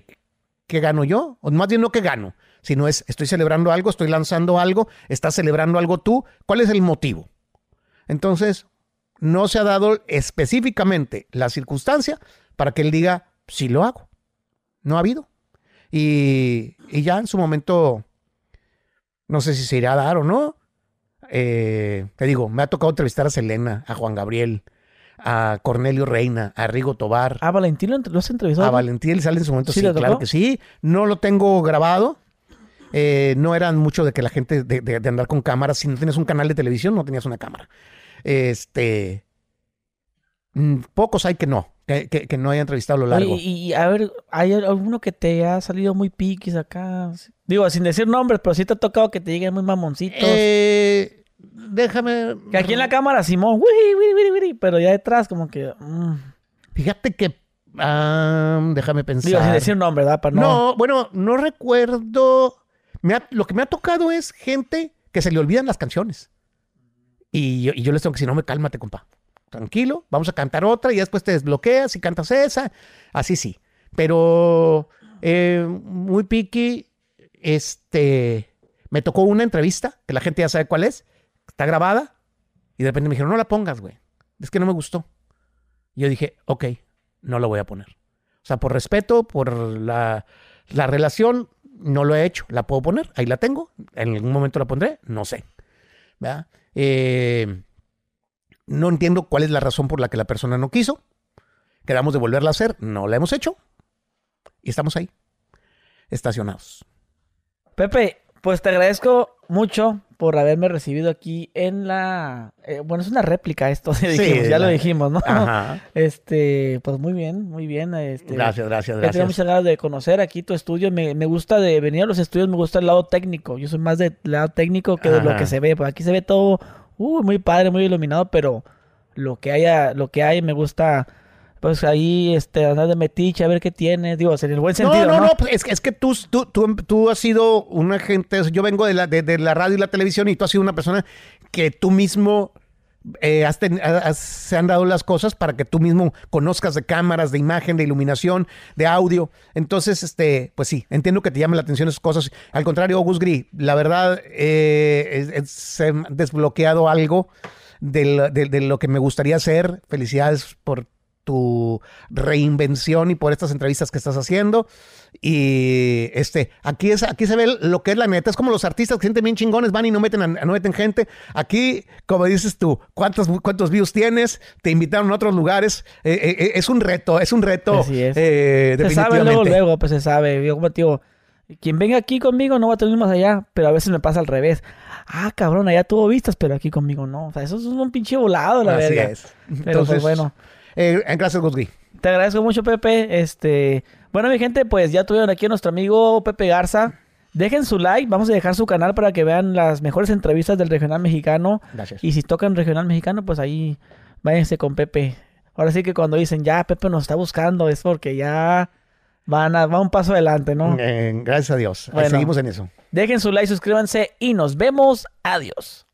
¿qué gano yo? Más bien no que gano, sino es, estoy celebrando algo, estoy lanzando algo, estás celebrando algo tú, ¿cuál es el motivo? Entonces, no se ha dado específicamente la circunstancia para que él diga, sí lo hago. No ha habido. Y, ya en su momento, no sé si se irá a dar o no. Eh, te digo, me ha tocado entrevistar a Selena, a Juan Gabriel, a Cornelio Reina, a Rigo Tobar. ¿A Valentín lo has entrevistado? A Valentín sale en su momento, sí, claro que sí. No lo tengo grabado. Eh, no eran mucho de que la gente de, de, andar con cámaras. Si no tienes un canal de televisión, no tenías una cámara. Este. Mm, pocos hay que no, que, no haya entrevistado a lo largo. y, a ver, ¿hay alguno que te ha salido muy piquis acá? Digo, sin decir nombres, pero sí te ha tocado que te lleguen muy mamoncitos. Eh, déjame. Que aquí en la cámara, Simón, pero ya detrás, como que. Mm. Fíjate que. déjame pensar. Digo, sin decir nombre, ¿verdad? no... no, bueno, no recuerdo. lo que me ha tocado es gente que se le olvidan las canciones. Y yo, yo les tengo que decir, no me cálmate, compa. Tranquilo, vamos a cantar otra y después te desbloqueas y cantas esa. Así sí. Pero eh, muy piqui, este, me tocó una entrevista, que la gente ya sabe cuál es, está grabada, y de repente me dijeron, no la pongas, güey. Es que no me gustó. Yo dije, ok, no la voy a poner. O sea, por respeto, por la, la relación, no lo he hecho. La puedo poner, ahí la tengo. En algún momento la pondré, no sé. ¿verdad? Eh, no entiendo cuál es la razón por la que la persona no quiso. Quedamos de volverla a hacer, no la hemos hecho. Y estamos ahí, estacionados. Pepe, pues te agradezco mucho por haberme recibido aquí en la... Eh, bueno, es una réplica esto, ya lo dijimos, ¿no? Este, pues muy bien, muy bien. Este, gracias, gracias, gracias. Tengo muchas ganas de conocer aquí tu estudio. Me, gusta de venir a los estudios, me gusta el lado técnico. Yo soy más del lado técnico que de lo que se ve. Pues aquí se ve todo uh, muy padre, muy iluminado, pero lo que haya, lo que hay me gusta pues ahí este, andar de metiche a ver qué tiene, digo, en el buen sentido. No, no, no, pues, es, es que tú, tú, tú, has sido una gente, yo vengo de la, de, la radio y la televisión y tú has sido una persona que tú mismo eh, se han dado las cosas para que tú mismo conozcas de cámaras, de imagen, de iluminación, de audio. Entonces, este, pues sí, entiendo que te llamen la atención esas cosas. Al contrario, August Gris, la verdad, eh, se ha desbloqueado algo de, de, lo que me gustaría hacer. Felicidades por tu reinvención y por estas entrevistas que estás haciendo. Y este, aquí, es, aquí se ve lo que es la neta. Es como los artistas que sienten bien chingones, van y no meten, no meten gente. Aquí, como dices tú, ¿cuántos, cuántos views tienes? Te invitaron a otros lugares. Eh, eh, eh, es un reto, es un reto. Así es. se sabe luego, luego, pues se sabe. Yo como digo, quien venga aquí conmigo no va a tener más allá, pero a veces me pasa al revés. Ah, cabrón, allá tuvo vistas, pero aquí conmigo no. O sea, eso es un pinche volado, la Así es. Pero pues bueno. Eh, gracias, Guzgui. Te agradezco mucho, Pepe. Este, bueno, mi gente, pues ya tuvieron aquí a nuestro amigo Pepe Garza. Dejen su like, vamos a dejar su canal para que vean las mejores entrevistas del regional mexicano. Gracias. Y si tocan regional mexicano, pues ahí váyanse con Pepe. Ahora sí que cuando dicen ya Pepe nos está buscando es porque ya van a va un paso adelante, ¿no? Eh, gracias a Dios. seguimos en eso. Dejen su like, suscríbanse y nos vemos. Adiós.